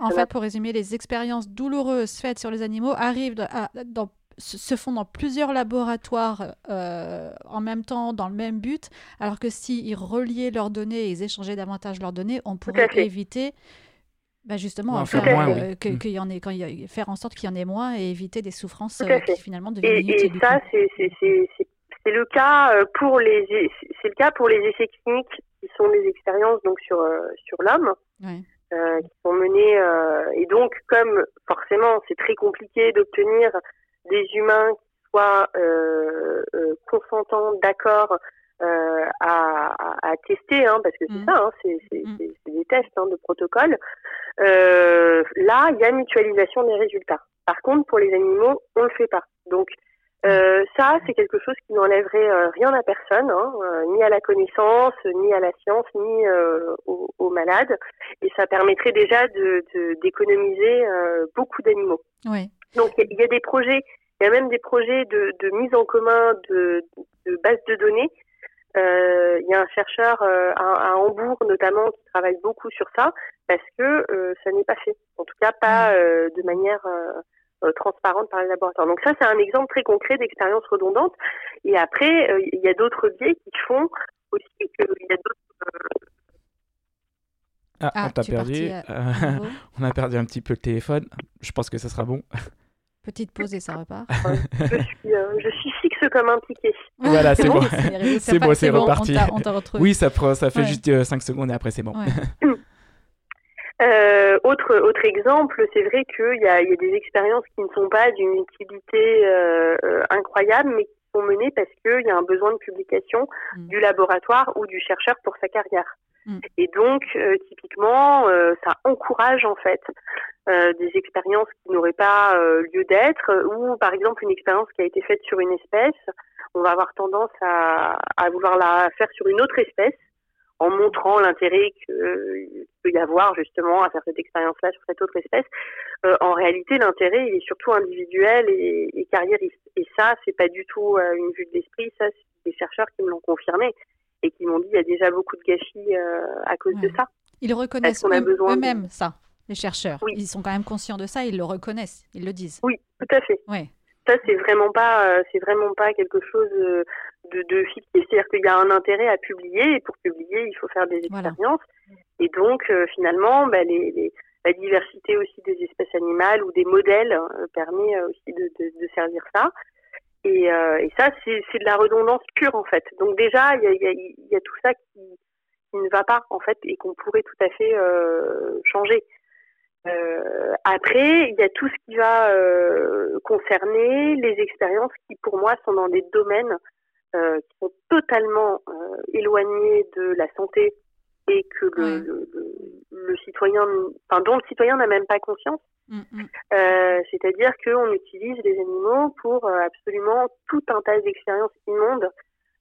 en fait, pour résumer, les expériences douloureuses faites sur les animaux arrivent à, dans se font dans plusieurs laboratoires euh, en même temps, dans le même but, alors que s'ils reliaient leurs données et ils échangeaient davantage leurs données, on pourrait éviter bah justement faire, euh, mm. y en ait, quand faire en sorte qu'il y en ait moins et éviter des souffrances euh, qui finalement deviennent inutiles. Et ça, c'est le cas pour les c'est le cas pour les essais cliniques qui sont des expériences donc sur sur l'homme. qui sont menées et donc comme forcément c'est très compliqué d'obtenir des humains qui soient euh, euh, consentants, d'accord euh, à, à, tester, hein, parce que c'est mm. ça, hein, mm. c'est des tests hein, de protocole. là, il y a mutualisation des résultats. Par contre, pour les animaux, on le fait pas. Donc euh, ça, c'est quelque chose qui n'enlèverait rien à personne, hein, ni à la connaissance, ni à la science, ni aux, aux, malades, et ça permettrait déjà de d'économiser beaucoup d'animaux. Oui. Donc il y, a des projets, il y a même des projets de, de mise en commun de, de bases de données. Euh, il y a un chercheur euh, à, à, Hambourg notamment qui travaille beaucoup sur ça parce que euh, ça n'est pas fait. En tout cas, pas mm. euh, de manière euh, transparente par les laboratoires. Donc ça, c'est un exemple très concret d'expérience redondante. Et après, il y a d'autres biais qui font aussi qu'il y a d'autres ah, ah, on t'a perdu. *laughs* on a perdu un petit peu le téléphone. Je pense que ça sera bon. Petite pause et ça repart. je, suis, euh, je suis fixe comme un piquet. Voilà, c'est bon. C'est *laughs* bon, c'est reparti. oui, ça, ça fait juste 5 euh, secondes et après c'est bon. *laughs* Euh, autre autre exemple, c'est vrai qu'il y a, y a des expériences qui ne sont pas d'une utilité euh, euh, incroyable, mais qui sont menées parce qu'il y a un besoin de publication Mm. du laboratoire ou du chercheur pour sa carrière. Mm. Et donc, euh, typiquement, euh, ça encourage en fait euh, des expériences qui n'auraient pas euh, lieu d'être, ou par exemple une expérience qui a été faite sur une espèce, on va avoir tendance à, à vouloir la faire sur une autre espèce en montrant l'intérêt qu'il peut y avoir justement à faire cette expérience-là sur cette autre espèce. Euh, en réalité, l'intérêt, il est surtout individuel et, et carriériste. Et ça, c'est pas du tout euh, une vue de l'esprit, ça, c'est des chercheurs qui me l'ont confirmé et qui m'ont dit il y a déjà beaucoup de gâchis euh, à cause de ça. Ils reconnaissent de- eux-mêmes ça, les chercheurs. Oui. Ils sont quand même conscients de ça, ils le reconnaissent, ils le disent. Oui, tout à fait. Ça, c'est vraiment pas, euh, c'est vraiment pas quelque chose euh, de, de fictif. C'est-à-dire qu'il y a un intérêt à publier et pour publier, il faut faire des Voilà. expériences. Et donc, euh, finalement, bah, les, les- la diversité aussi des espèces animales ou des modèles euh, permet aussi de, de, de servir ça. Et, euh, et ça, c'est de la redondance pure en fait. Donc déjà, il y a, tout ça qui, ne va pas en fait et qu'on pourrait tout à fait euh, changer. Euh, après, il y a tout ce qui va concerner les expériences qui, pour moi, sont dans des domaines qui sont totalement éloignés de la santé et que le, Ouais. le, le- le citoyen, enfin, dont le citoyen n'a même pas conscience. Mm, mm. Euh, C'est-à-dire qu'on utilise les animaux pour euh, absolument tout un tas d'expériences immondes.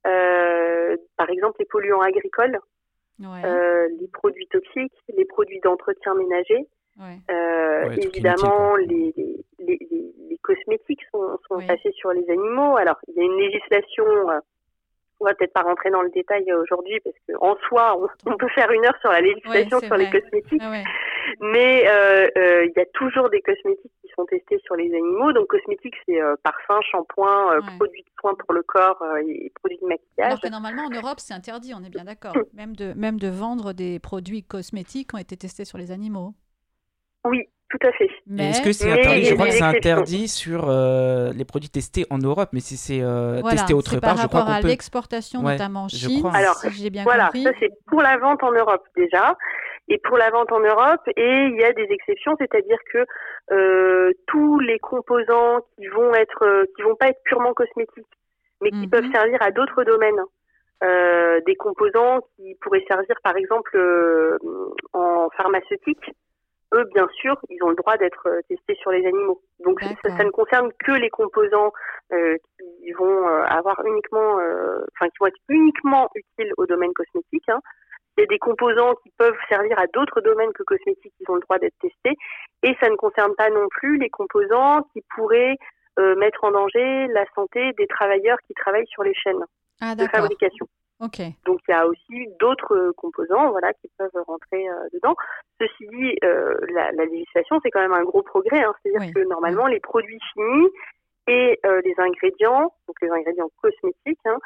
Euh, par exemple, les polluants agricoles, Ouais, euh, les produits toxiques, les produits d'entretien ménager. ouais. Euh, Ouais, trucs évidemment, inutiles, les, les, les, les- les cosmétiques sont, sont Oui. passés sur les animaux. Alors, il y a une législation, euh, on va peut-être pas rentrer dans le détail euh, aujourd'hui, parce qu'en soi, on, *laughs* on peut faire une heure sur la législation sur les cosmétiques, Ah ouais. mais euh, euh, il y a toujours des cosmétiques qui sont testés sur les animaux. Donc, cosmétiques, c'est euh, parfum, shampoing, Ouais. produits de soins pour le corps euh, et produits de maquillage. Alors que normalement en Europe c'est interdit, on est bien d'accord. *laughs* Même de, même de vendre des produits cosmétiques qui ont été testés sur les animaux. Oui, tout à fait. Mais Est-ce que c'est Mais interdit Je crois que c'est interdit sur euh, les produits testés en Europe, mais si c'est euh, voilà, testé autre part, par je crois rapport à qu'on peut. l'exportation Ouais, notamment en je Chine, crois. Alors, si j'ai bien Voilà, compris. ça c'est pour la vente en Europe déjà, et pour la vente en Europe, et il y a des exceptions, c'est-à-dire que euh, tous les composants qui vont être, euh, qui vont pas être purement cosmétiques, mais qui Mhm. peuvent servir à d'autres domaines, euh, des composants qui pourraient servir par exemple euh, en pharmaceutique, eux bien sûr, ils ont le droit d'être euh, testés sur les animaux. Donc ça, ne concerne que les composants euh, qui vont euh, avoir uniquement, enfin qui vont être uniquement utiles au domaine cosmétique. Hein. Il y a des composants qui peuvent servir à d'autres domaines que cosmétiques qui ont le droit d'être testés. Et ça ne concerne pas non plus les composants qui pourraient euh, mettre en danger la santé des travailleurs qui travaillent sur les chaînes Ah de fabrication. Donc il y a aussi d'autres euh, composants voilà, qui peuvent rentrer euh, dedans. Ceci dit, euh, la, la législation, c'est quand même un gros progrès. Hein. C'est-à-dire Oui. que normalement, les produits finis et euh, les ingrédients, donc les ingrédients cosmétiques, hein,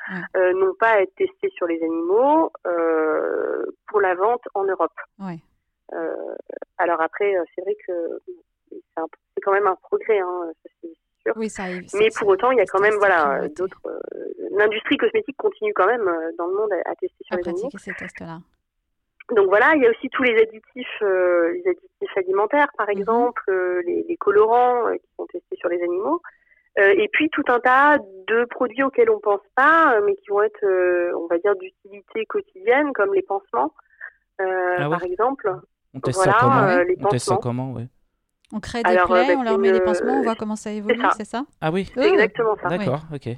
n'ont pas à être testés sur les animaux pour la vente en Europe. Euh, alors après, c'est vrai que c'est quand même un progrès, hein, sûr. Oui, ça arrive. Mais ça- pour autant, il y a quand même voilà d'autres. euh, L'industrie cosmétique continue quand même euh, dans le monde à, à tester sur à les animaux. ces tests-là. Donc voilà, il y a aussi tous les additifs, euh, les additifs alimentaires, par Mhm. exemple, euh, les, les colorants euh, qui sont testés sur les animaux. Euh, et puis tout un tas de produits auxquels on pense pas, mais qui vont être, euh, on va dire, d'utilité quotidienne, comme les pansements, euh, Ah ouais? par exemple. On teste Voilà, ça comment? euh, les On teste ça comment? Ouais. On crée des Alors, euh, plaies, bah, on leur met des pansements, on voit comment ça évolue, c'est ça? Ah oui, C'est Euh, exactement ça. d'accord, ok. ouais,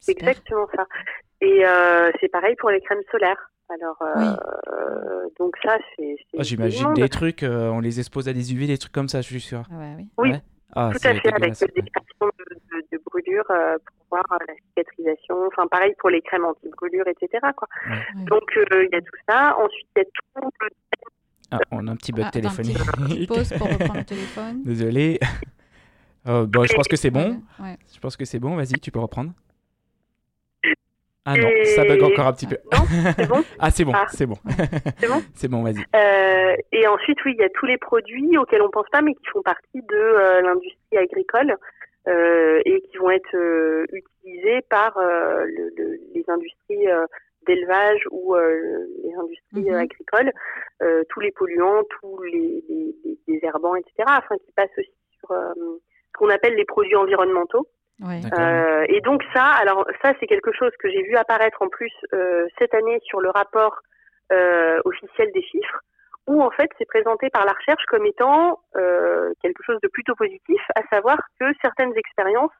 C'est exactement ça. Et euh, c'est pareil pour les crèmes solaires. Alors, euh, Oui. euh, donc ça, c'est. Ah, J'imagine des trucs, euh, on les expose à des UV, des trucs comme ça, je suis sûr. Ah ouais, oui. Oui, Ouais. Ah, Tout ça à fait, avec des extractions de, de, de brûlures euh, pour voir euh, la cicatrisation. Enfin, pareil pour les crèmes anti-brûlures, etc. Quoi. Ouais. Donc, euh, il y a tout ça. Ensuite, il y a tout le Ah, on a un petit bug Ah, petit- téléphonique. Pause pour reprendre le *laughs* téléphone. Désolé. Euh, bon, je pense que c'est bon. Ouais, ouais. Je pense que c'est bon. Vas-y, tu peux reprendre. Ah non, ça bug encore un petit peu. Non, c'est bon. *laughs* Ah, c'est bon, Ah. c'est bon. C'est bon *laughs* C'est bon, vas-y. Euh, et ensuite, oui, il y a tous les produits auxquels on pense pas, mais qui font partie de euh, l'industrie agricole euh, et qui vont être euh, utilisés par euh, le, le- les industries euh, d'élevage ou euh, les industries Mhm. euh, agricoles. tous les polluants, tous les, les, les, désherbants, etc., afin qu'ils passent aussi sur ce qu'on appelle les produits environnementaux. et donc ça, alors ça c'est quelque chose que j'ai vu apparaître en plus cette année sur le rapport officiel des chiffres où en fait c'est présenté par la recherche comme étant euh, quelque chose de plutôt positif, à savoir que certaines expériences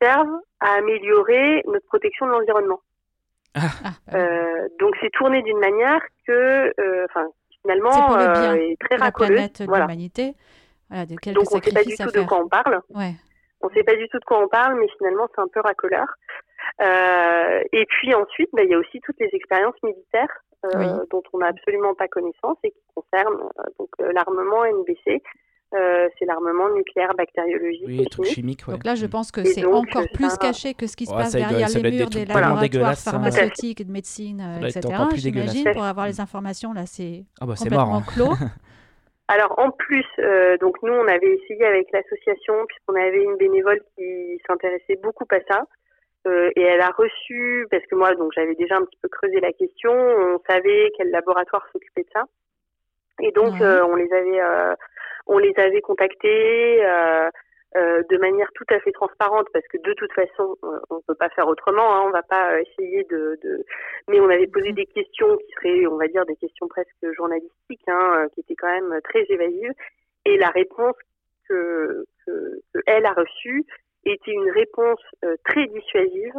servent à améliorer notre protection de l'environnement. Ah. Ah, bah euh, donc c'est tourné d'une manière que, euh, finalement, est, très racoleuse. La planète, l'humanité. Voilà, de donc on ne sait pas du tout de quoi on parle. Ouais. On ne sait pas du tout de quoi on parle, mais finalement c'est un peu racoleur. et puis ensuite, bah, il y a aussi toutes les expériences militaires euh, dont on n'a absolument pas connaissance et qui concerne euh, donc euh, l'armement NBC. C'est l'armement nucléaire, bactériologique oui, et chimique. Donc là, je pense que c'est encore plus caché que ce qui se passe derrière les murs des laboratoires pharmaceutiques et de médecine, etc. J'imagine, pour avoir les informations, là, c'est ah bah, complètement clos. *laughs* Alors en plus, donc nous on avait essayé avec l'association puisqu'on avait une bénévole qui s'intéressait beaucoup à ça. Euh, et elle a reçu, parce que moi, donc j'avais déjà un petit peu creusé la question, on savait quel laboratoire s'occupait de ça, et donc euh, on les avait, euh, on les avait contactés de manière tout à fait transparente, parce que de toute façon, on peut pas faire autrement, hein, on va pas essayer de, mais on avait posé des questions qui seraient, on va dire, des questions presque journalistiques, hein, qui étaient quand même très évasives, et la réponse que, elle a reçue était une réponse euh, très dissuasive,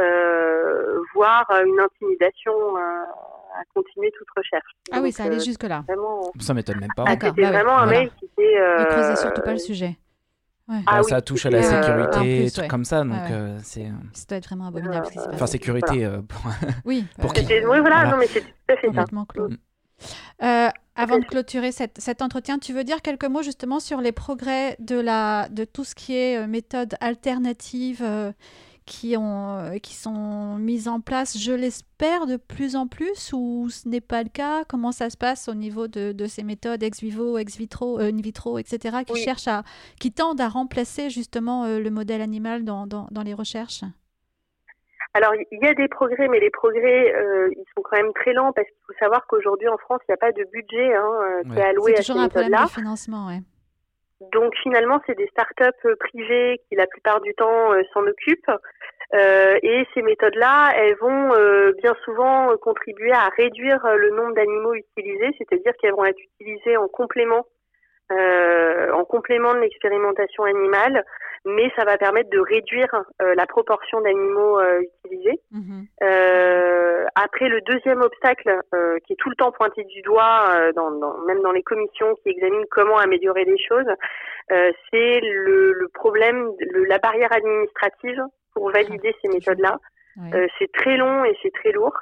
euh, voire une intimidation à continuer toute recherche. Ah oui, ça allait euh, jusque-là. Ça m'étonne même pas. Ah, c'était vraiment un mail qui était. ne creusait surtout pas le sujet. Ouais. Ah, ça touche à la sécurité, tout comme ça, donc c'est. Ça doit être vraiment abominable. enfin, sécurité. pour... *laughs* Oui. pour qui Oui, voilà, non, mais c'est tout à fait ça. Clos. Mm. Avant de clôturer cet entretien, tu veux dire quelques mots justement sur les progrès de, la, de tout ce qui est euh, méthodes alternatives euh, qui, ont, euh, qui sont mises en place, je l'espère, de plus en plus ou ce n'est pas le cas? Comment ça se passe au niveau de, de ces méthodes ex vivo, ex vitro, in vitro, etc., qui, cherchent à, qui tendent à remplacer justement le modèle animal dans, dans, dans les recherches? Alors, il y a des progrès, mais les progrès, euh, ils sont quand même très lents parce qu'il faut savoir qu'aujourd'hui en France, il n'y a pas de budget hein, euh, qui est alloué à ces méthodes-là. financement, ouais. Donc finalement, c'est des startups euh, privées qui la plupart du temps s'en occupent. Et ces méthodes-là, elles vont bien souvent contribuer à réduire le nombre d'animaux utilisés, c'est-à-dire qu'elles vont être utilisées en complément, en complément de l'expérimentation animale mais ça va permettre de réduire euh, la proportion d'animaux euh, utilisés. Mhm. Euh, après, le deuxième obstacle qui est tout le temps pointé du doigt, dans, dans, même dans les commissions qui examinent comment améliorer les choses, c'est le, le, problème, le, la barrière administrative pour valider ces méthodes-là. c'est très long et c'est très lourd,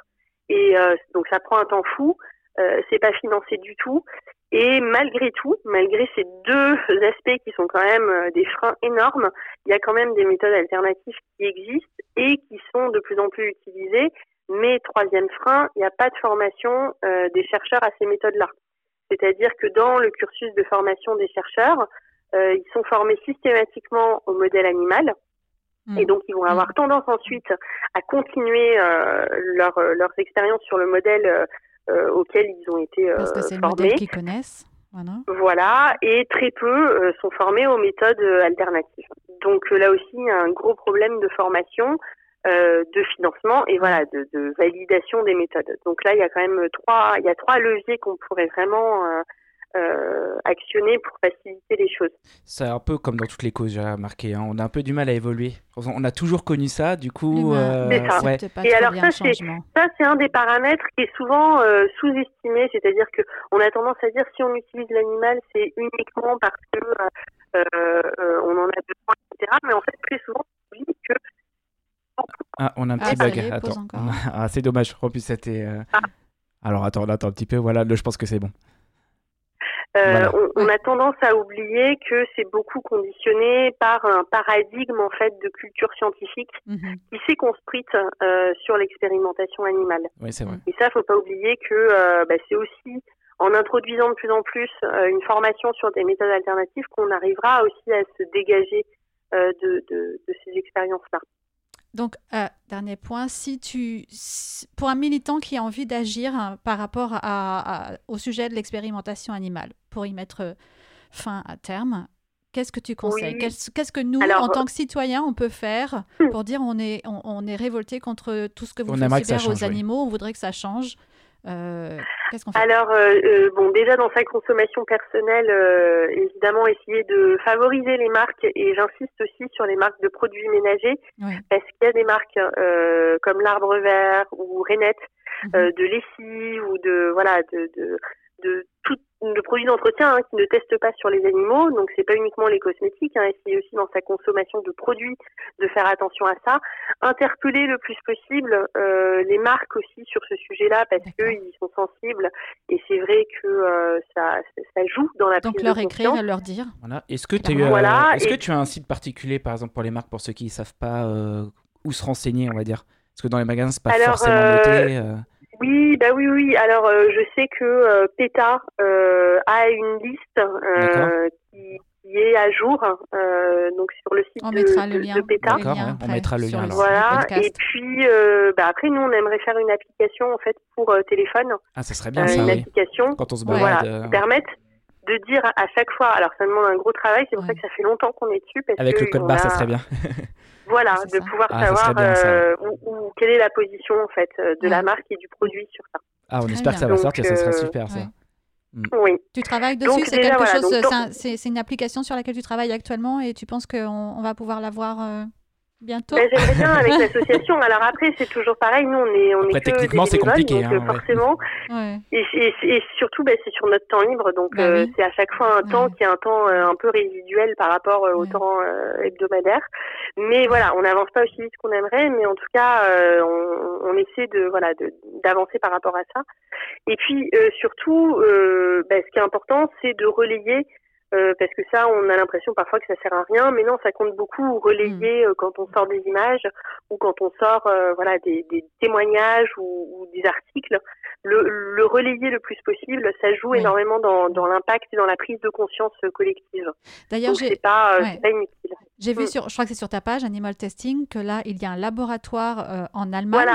et donc ça prend un temps fou. c'est pas financé du tout et malgré tout, malgré ces deux *laughs* aspects qui sont quand même euh, des freins énormes, il y a quand même des méthodes alternatives qui existent et qui sont de plus en plus utilisées. Mais troisième frein, il n'y a pas de formation euh, des chercheurs à ces méthodes-là. C'est-à-dire que dans le cursus de formation des chercheurs, euh, ils sont formés systématiquement au modèle animal. Mmh. Et donc, ils vont avoir mmh. tendance ensuite à continuer leur, leurs expériences sur le modèle euh, auxquels ils ont été formés. Parce que c'est le modèle qu'ils connaissent. Voilà. voilà. et très peu euh, sont formés aux méthodes euh, alternatives. Donc là aussi, il y a un gros problème de formation, de financement et voilà, de, de, validation des méthodes. Donc là, il y a quand même trois, il y a trois leviers qu'on pourrait vraiment euh, actionner pour faciliter les choses. C'est un peu comme dans toutes les causes, j'ai remarqué. Hein. On a un peu du mal à évoluer. On a toujours connu ça, du coup. Euh, Et alors ça, c'est ça, c'est un des paramètres qui est souvent euh, sous-estimé, c'est-à-dire que on a tendance à dire si on utilise l'animal, c'est uniquement parce que on en a besoin, etc. Mais en fait, très souvent, on dit que ah, on a un petit ah, bug. Attends. *laughs* Ah, c'est dommage. En plus, c'était. Ah. Alors, attends, attends un petit peu. Voilà, je pense que c'est bon. Euh, on, a tendance à oublier que c'est beaucoup conditionné par un paradigme en fait de culture scientifique mhm. qui s'est construite euh, sur l'expérimentation animale. Oui, c'est vrai. Et ça, faut pas oublier que euh, bah, c'est aussi en introduisant de plus en plus une formation sur des méthodes alternatives qu'on arrivera aussi à se dégager de, de, de, ces expériences-là. Donc, euh, dernier point, si tu, pour un militant qui a envie d'agir hein, par rapport à, au sujet de l'expérimentation animale, pour y mettre fin à terme, qu'est-ce que tu conseilles? Qu'est-ce que nous, en tant que citoyens, on peut faire hmm. pour dire on est, on, est révolté contre tout ce que vous faites faire aux animaux, on voudrait que ça change. Euh, qu'est-ce qu'on fait? Alors, euh, euh, bon, déjà dans sa consommation personnelle, évidemment, essayer de favoriser les marques et j'insiste aussi sur les marques de produits ménagers parce qu'il y a des marques comme l'Arbre Vert ou Renette mhm. de lessive ou de voilà de, de de tout de produits d'entretien hein, qui ne testent pas sur les animaux, donc c'est pas uniquement les cosmétiques, hein, essayer aussi dans sa consommation de produits de faire attention à ça, interpeller le plus possible euh, les marques aussi sur ce sujet-là parce qu'ils sont sensibles et c'est vrai que euh, ça, ça joue dans la donc leur écrire, leur dire. Voilà. Est-ce que, as voilà, est-ce que tu as un site particulier par exemple pour les marques pour ceux qui ne savent pas euh, où se renseigner, on va dire? Parce que dans les magasins c'est pas forcément noté. Oui, bah oui, oui. Alors, euh, je sais que euh, PETA euh, a une liste qui, est à jour, donc sur le site on mettra le lien. PETA. on mettra le lien. Voilà. Et puis, bah, après, nous, on aimerait faire une application en fait pour téléphone. Ah, ça serait bien ça. Une application. Quand on se voilà, qui permette de dire à chaque fois. Alors, ça demande un gros travail. C'est pour ça que ça fait longtemps qu'on est dessus. Avec le code barre, ça serait bien. *laughs* Voilà, de pouvoir ah, savoir euh, où, quelle est la position en fait euh, de la marque et du produit sur ça. Ah, on espère que ça va sortir, ça serait euh, super ça. Mm. Oui. Tu travailles dessus, c'est quelque chose, c'est une application sur laquelle tu travailles actuellement et tu penses qu'on on va pouvoir l'avoir bientôt ben, J'aimerais bien avec *laughs* l'association. Alors après, c'est toujours pareil. Nous, on est, on est que techniquement, c'est compliqué, donc, hein, forcément. Et, et, surtout, ben, c'est sur notre temps libre, donc bah euh, c'est à chaque fois un temps qui est un temps euh, un peu résiduel par rapport euh, au temps hebdomadaire. Mais voilà, on n'avance pas aussi vite qu'on aimerait, mais en tout cas, on, on, essaie de voilà d'avancer par rapport à ça. Et puis surtout, ben, ce qui est important, c'est de relayer euh, parce que ça, on a l'impression parfois que ça sert à rien, mais non, ça compte beaucoup relayer mm. euh, quand on sort des images ou quand on sort euh, voilà des, des témoignages ou, ou, des articles. Le, le, relayer le plus possible, ça joue énormément dans, dans l'impact et dans la prise de conscience collective. D'ailleurs, c'est pas, pas inutile. J'ai vu mm. sur, je crois que c'est sur ta page Animal Testing que là, il y a un laboratoire en Allemagne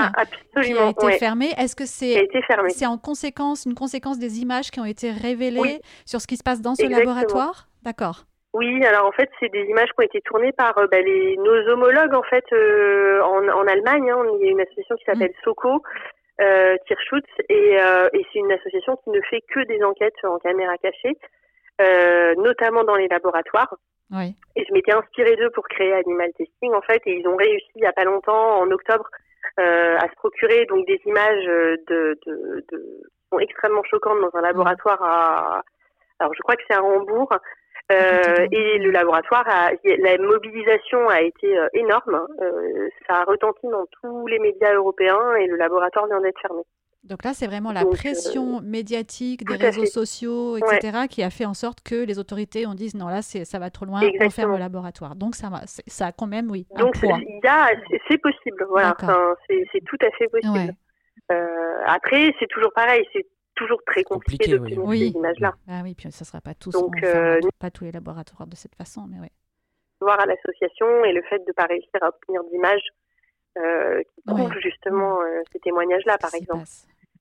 qui a été fermé. Est-ce que c'est c'est en conséquence une conséquence des images qui ont été révélées sur ce qui se passe dans ce laboratoire D'accord. Oui, alors en fait, c'est des images qui ont été tournées par euh, bah, les, nos homologues en fait euh, en, en, Allemagne. Hein. Il y a une association qui s'appelle mm. Soko, euh, Tierschutz, et, euh, et c'est une association qui ne fait que des enquêtes en caméra cachée, notamment dans les laboratoires. Oui. Et je m'étais inspirée d'eux pour créer Animal Testing en fait, et ils ont réussi il y a pas longtemps, en octobre, à se procurer donc des images de, de, de, qui sont extrêmement choquantes dans un laboratoire à alors je crois que c'est à Hambourg. Euh, et le laboratoire, a, la mobilisation a été euh, énorme. Euh, ça a retenti dans tous les médias européens et le laboratoire vient d'être fermé. Donc là, c'est vraiment la pression médiatique des réseaux sociaux, etc., qui a fait en sorte que les autorités ont dit non, là, ça va trop loin, on ferme le laboratoire. Donc ça, va, ça a quand même, oui. Donc c'est possible, voilà. c'est tout à fait possible. après, c'est toujours pareil, c'est toujours très compliqué, de oui. ces images-là. Ah oui, puis ça ne sera pas tous, Donc, euh, pas tous les laboratoires de cette façon, mais oui. Voir à l'association et le fait de ne pas réussir à obtenir d'images euh, qui prouvent justement euh, ces témoignages-là, par exemple.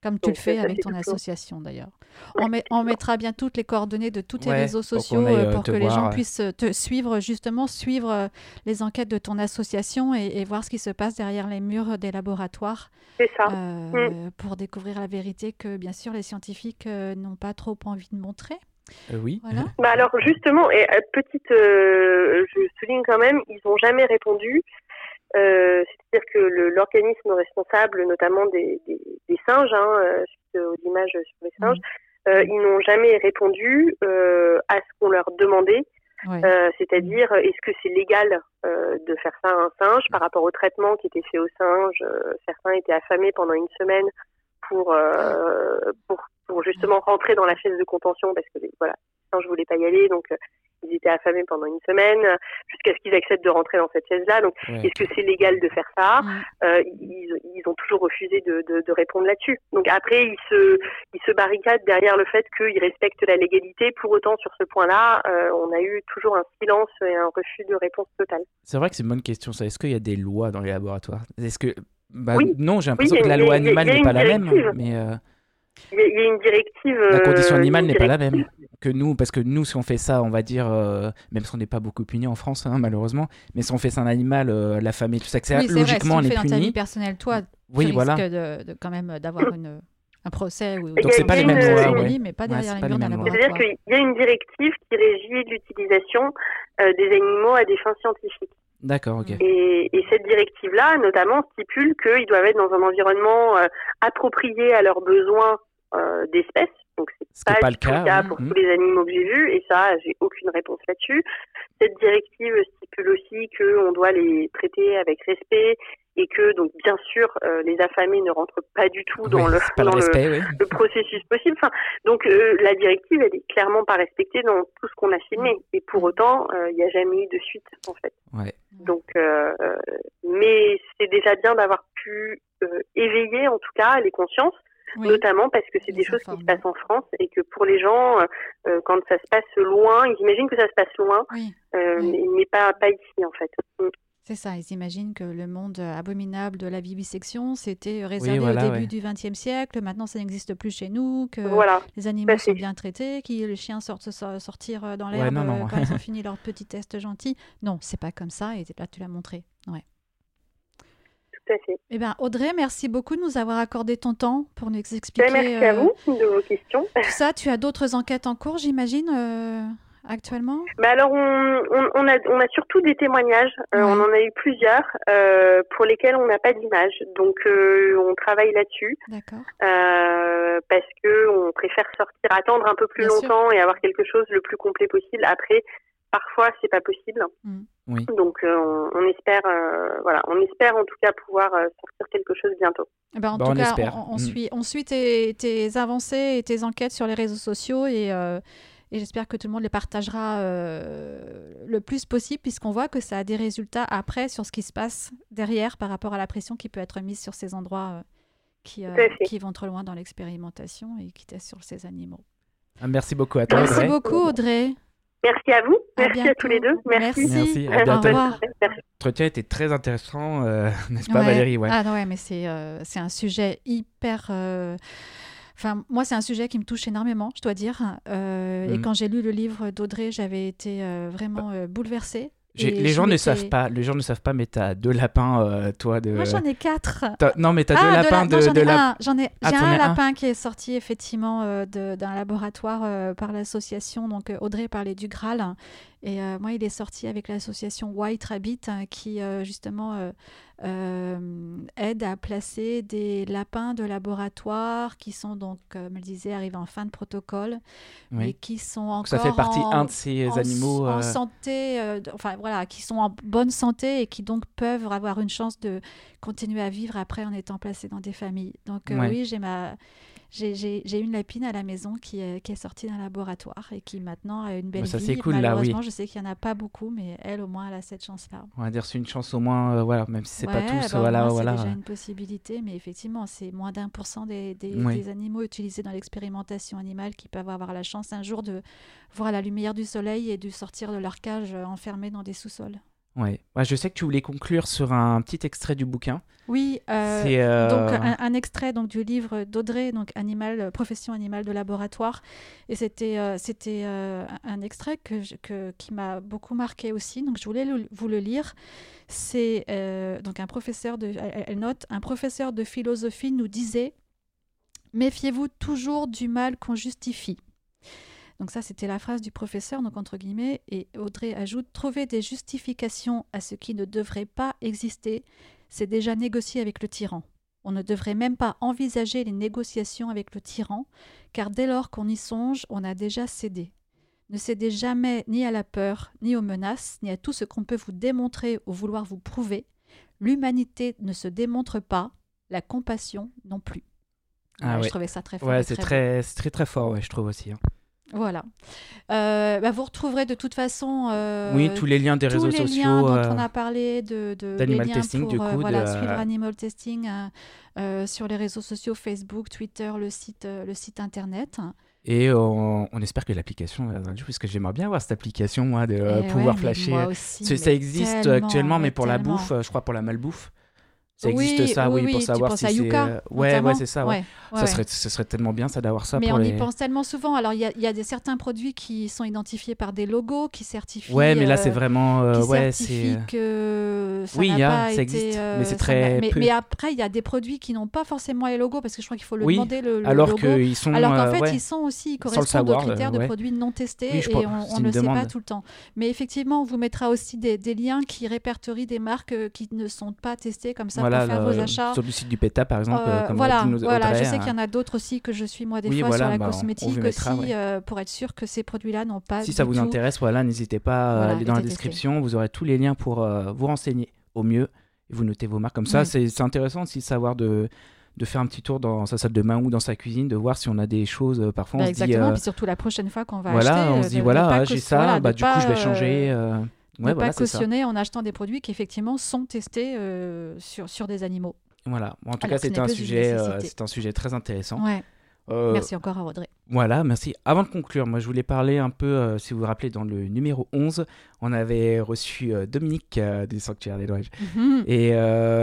Comme tu le fais avec ton association d'ailleurs. On, met, on, mettra bien toutes les coordonnées de tous tes réseaux sociaux euh, pour, que les gens puissent euh, te suivre, justement, suivre euh, les enquêtes de ton association et, voir ce qui se passe derrière les murs des laboratoires. C'est ça. Mm. Pour découvrir la vérité que, bien sûr, les scientifiques n'ont pas trop envie de montrer. oui. Voilà. Bah alors justement, et petite, je souligne quand même, ils n'ont jamais répondu euh, c'est-à-dire que l'organisme responsable, notamment des, des, des singes, hein, euh, suite aux images sur les singes, mmh. euh, ils n'ont jamais répondu euh, à ce qu'on leur demandait. Euh, c'est-à-dire, est-ce que c'est légal de faire ça à un singe par rapport au traitement qui était fait aux singes Certains étaient affamés pendant une semaine pour, pour, pour justement rentrer dans la chaise de contention parce que voilà, les singes voulaient pas y aller, donc ils étaient affamés pendant une semaine, jusqu'à ce qu'ils acceptent de rentrer dans cette chaise-là. Donc, est-ce que c'est légal de faire ça euh, ils, ils, ont toujours refusé de, de, répondre là-dessus. Donc après, il se, il se barricade derrière le fait qu'il respecte la légalité. Pour autant, sur ce point-là, euh, on a eu toujours un silence et un refus de réponse totale. C'est vrai que c'est une bonne question. Ça. Est-ce qu'il y a des lois dans les laboratoires? Est-ce que bah, non, j'ai l'impression que la loi animale n'est pas la même, mais il y, a une directive. La condition animale n'est pas la même que nous, parce que nous, si on fait ça, on va dire, euh, même si on n'est pas beaucoup puni en France, hein, malheureusement, mais si on fait ça un animal, euh, la famille, tout ça, que oui, logiquement, vrai, si on, on est fait puni. Dans ta vie personnelle, toi, oui, tu voilà. risques de, de, quand même d'avoir une un procès ou donc c'est pas les mêmes lois mais pas derrière les laboratoire. C'est-à-dire qu'il y a une directive qui régit l'utilisation euh, des animaux à des fins scientifiques. D'accord, ok. Et, et cette directive-là, notamment, stipule qu'ils doivent être dans un environnement approprié à leurs besoins euh, d'espèces. Donc c'est pas, pas, le cas, pour mmh. tous les animaux que j'ai vus et ça j'ai aucune réponse là-dessus. Cette directive stipule aussi qu'on doit les traiter avec respect et que donc bien sûr euh, les affamés ne rentrent pas du tout dans, le, *laughs* dans le, processus possible. Enfin, donc euh, la directive elle est clairement pas respectée dans tout ce qu'on a filmé mmh. et pour autant il n'y a jamais eu de suite en fait. Ouais. Donc mais c'est déjà bien d'avoir pu éveiller en tout cas les consciences notamment parce que c'est des choses qui se passent en France et que pour les gens, euh, euh, quand ça se passe loin, ils imaginent que ça se passe loin, euh, mais pas, pas ici en fait. Mm. C'est ça, ils imaginent que le monde abominable de la vivisection, c'était réservé au début du XXe siècle, maintenant ça n'existe plus chez nous, que les animaux sont bien traités, que les chiens sortent sortir dans l'herbe quand ils ont *laughs* fini leur petit test gentil. Non, c'est pas comme ça, et là tu l'as montré. Ouais. Eh bien, Audrey, merci beaucoup de nous avoir accordé ton temps pour nous expliquer. Ben, merci à euh, vous de vos questions. *laughs* Tout ça, tu as d'autres enquêtes en cours, j'imagine, euh, actuellement? Ben alors, on, on, a, on a surtout des témoignages. Euh, on en a eu plusieurs pour lesquels on n'a pas d'image. Donc, on travaille là-dessus. D'accord. parce que on préfère sortir, attendre un peu plus longtemps et avoir quelque chose le plus complet possible. Après, parfois, c'est pas possible. Mm. Donc euh, on, espère, euh, voilà, on espère en tout cas pouvoir euh, sortir quelque chose bientôt. Eh ben, en bah, tout cas, on, mm. suit, on suit tes, tes, avancées et tes enquêtes sur les réseaux sociaux et, et j'espère que tout le monde les partagera le plus possible puisqu'on voit que ça a des résultats après sur ce qui se passe derrière par rapport à la pression qui peut être mise sur ces endroits qui, qui vont trop loin dans l'expérimentation et qui testent sur ces animaux. Ah, merci beaucoup à toi. Merci beaucoup Audrey. Merci à vous. Merci à, tous les deux. Merci. Merci. À bientôt. L'entretien était très intéressant, euh, *laughs* n'est-ce pas, Valérie? Ouais. Ah ouais, mais c'est euh, c'est un sujet hyper. Euh, enfin, moi, c'est un sujet qui me touche énormément, je dois dire. Et mm. quand j'ai lu le livre d'Audrey, j'avais été vraiment bouleversée les gens ne savent pas, les gens ne savent pas, mais t'as deux lapins, euh, toi de. Moi j'en ai quatre. Non mais t'as deux ah, lapins de. j'en ai un. J'en ai. Ah, j'ai un lapin qui est sorti effectivement euh, d'un laboratoire euh, par l'association. Donc Audrey parlait du Graal et euh, moi, il est sorti avec l'association White Rabbit hein, qui euh, justement euh, aide à placer des lapins de laboratoire qui sont donc, comme je disais, arrivés en fin de protocole, mais qui sont encore ça fait partie un de ces animaux en santé, enfin voilà, qui sont en bonne santé et qui donc peuvent avoir une chance de continuer à vivre après en étant placés dans des familles. Donc oui, j'ai ma j'ai une lapine à la maison qui est, qui est sortie d'un laboratoire et qui maintenant a une belle ça, vie. Cool, Malheureusement, là, oui. je sais qu'il n'y en a pas beaucoup, mais elle, au moins, elle a cette chance-là. On va dire c'est une chance au moins, euh, voilà, même si c'est ouais, pas tous. Bah, voilà, voilà. C'est déjà une possibilité, mais effectivement, c'est moins d'un pour cent des, des, des, animaux utilisés dans l'expérimentation animale qui peuvent avoir la chance un jour de voir la lumière du soleil et de sortir de leur cage euh, enfermés dans des sous-sols. Ouais. je sais que tu voulais conclure sur un petit extrait du bouquin. Oui, euh, euh, donc un, extrait donc du livre d'Audrey, donc animal, profession animale de laboratoire, et c'était euh, c'était un extrait que, que qui m'a beaucoup marqué aussi. Donc je voulais vous le lire. C'est donc un professeur de, elle note, un professeur de philosophie nous disait méfiez-vous toujours du mal qu'on justifie. Donc ça, c'était la phrase du professeur, donc entre guillemets, et Audrey ajoute, trouver des justifications à ce qui ne devrait pas exister, c'est déjà négocier avec le tyran. On ne devrait même pas envisager les négociations avec le tyran, car dès lors qu'on y songe, on a déjà cédé. Ne cédez jamais ni à la peur, ni aux menaces, ni à tout ce qu'on peut vous démontrer ou vouloir vous prouver. L'humanité ne se démontre pas, la compassion non plus. Ah Je trouvais ça très fort. Ouais, c'est très, très, très, fort, ouais, je trouve aussi. Hein. Voilà. Euh, bah, vous retrouverez de toute façon. Euh, oui, tous les liens des réseaux les sociaux. Liens dont on a parlé de, d'animal testing, pour, du coup. voilà, de... suivre Animal Testing sur les réseaux sociaux Facebook, Twitter, le site, le site internet. Et on, espère que l'application va puisque j'aimerais bien avoir cette application, moi, de eh pouvoir flasher. Moi aussi, ça existe actuellement, mais pour la bouffe, je crois pour la malbouffe. Ça existe ça, oui, pour savoir si c'est. Euh, ouais, ouais, c'est ça. Ouais. ça serait, ce serait tellement bien ça d'avoir ça. Mais on y pense tellement souvent. Alors il y a, y a, des certains produits qui sont identifiés par des logos, qui certifient. Ouais, mais là c'est euh, vraiment. Euh, qui ouais, c'est. que ça oui, a, pas ça été, existe, mais c'est très. Mais, mais, après il y a des produits qui n'ont pas forcément les logos parce que je crois qu'il faut le demander le, le alors logo. sont. Alors qu'en fait ils sont aussi ils correspondent aux critères de produits non testés et on ne le sait pas tout le temps. Mais effectivement on vous mettra aussi des liens qui répertorient des marques qui ne sont pas testées comme ça pour faire vos achats sur le site du PETA par exemple. Euh, comme voilà, nous voilà Audrey, je sais hein. qu'il y en a d'autres aussi que je suis moi des oui, fois voilà, sur la bah, cosmétique mettra, aussi ouais. euh, pour être sûr que ces produits-là n'ont pas. Si ça vous tout... intéresse, voilà, n'hésitez pas voilà, à aller dans la description. Vous aurez tous les liens pour euh, vous renseigner au mieux et vous notez vos marques. Comme ça, oui. c'est intéressant aussi de savoir de de faire un petit tour dans sa salle de bain ou dans sa cuisine, de voir si on a des choses. Euh, parfois, on bah, se exactement. dit. Euh... Puis surtout la prochaine fois qu'on va voilà, acheter. on se dit de, voilà, ah, j'ai ça, voilà, bah, du coup, je vais changer. Ouais, ne voilà, pas ça. cautionner en achetant des produits qui effectivement sont testés euh, sur, sur des animaux. Voilà. En tout Alors, cas, c'était un sujet, euh, un sujet très intéressant. Ouais. Euh, Merci encore à Audrey. Voilà, merci. Avant de conclure, moi je voulais parler un peu, euh, si vous vous rappelez, dans le numéro 11, on avait reçu euh, Dominique du Sanctuaire des Loges. Mhm. Et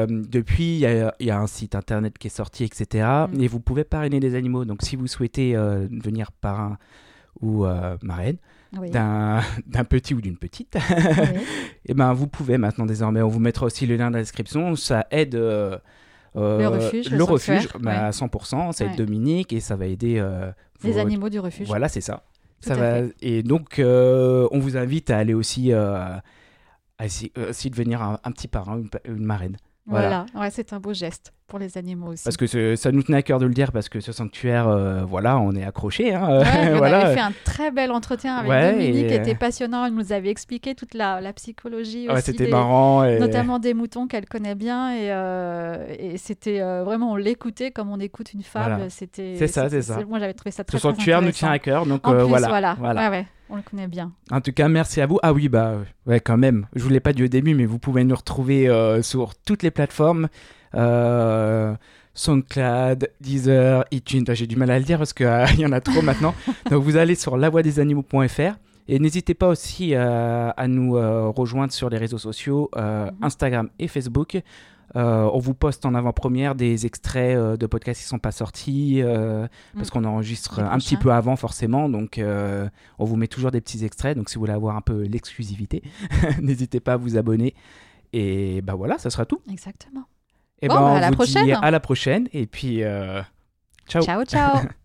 depuis, il y, a- il y a un site internet qui est sorti, etc. Mm. Et vous pouvez parrainer des animaux. Donc si vous souhaitez devenir parrain ou marraine Oui. *laughs* d'un petit ou d'une petite, Oui. *laughs* et ben vous pouvez maintenant désormais. On vous mettra aussi le lien dans la description. Ça aide. euh, euh, Le refuge, le refuge, bah, à 100%, ça aide. Dominique et ça va aider euh, Les vos- animaux du refuge. voilà, c'est ça. Tout ça va... Et donc, on vous invite à aller aussi, à essayer, aussi devenir un, un petit parrain, une, pa- une marraine. Voilà, Ouais, c'est un beau geste pour les animaux aussi. Parce que ce- ça nous tenait à cœur de le dire, parce que ce sanctuaire, euh, voilà, on est accroché. Hein, Ouais, puis *laughs* on voilà. avait fait un très bel entretien avec Ouais, Dominique, et- qui était passionnant. Elle nous avait expliqué toute la, la psychologie Ouais, aussi, c'était des- marrant. et- notamment des moutons qu'elle connaît bien. Et, euh, et c'était euh, vraiment, on l'écoutait comme on écoute une fable. Voilà. C'était, C'est ça, c'est ça. Moi, j'avais trouvé ça très Ce sanctuaire nous tient à cœur, donc En euh, plus, voilà. voilà. On le connaît bien. En tout cas, merci à vous. Ah oui, bah ouais, quand même. Je vous l'ai pas dit au début, mais vous pouvez nous retrouver euh, sur toutes les plateformes. Euh, SoundCloud, Deezer, iTunes. Bah, J'ai du mal à le dire parce qu'il *laughs* y en a trop maintenant. Donc vous allez sur lavoidesanimaux.fr et n'hésitez pas aussi euh, à nous euh, rejoindre sur les réseaux sociaux, euh, Mhm. Instagram et Facebook. Euh, on vous poste en avant-première des extraits euh, de podcasts qui sont pas sortis euh, parce Mm. qu'on enregistre un petit peu avant forcément. Donc on vous met toujours des petits extraits. Donc si vous voulez avoir un peu l'exclusivité, *laughs* n'hésitez pas à vous abonner. Et bah voilà, ça sera tout. Exactement. Et Bon, ben bah, on à la vous dit prochaine. à la prochaine. Et puis ciao. Ciao, ciao. *laughs*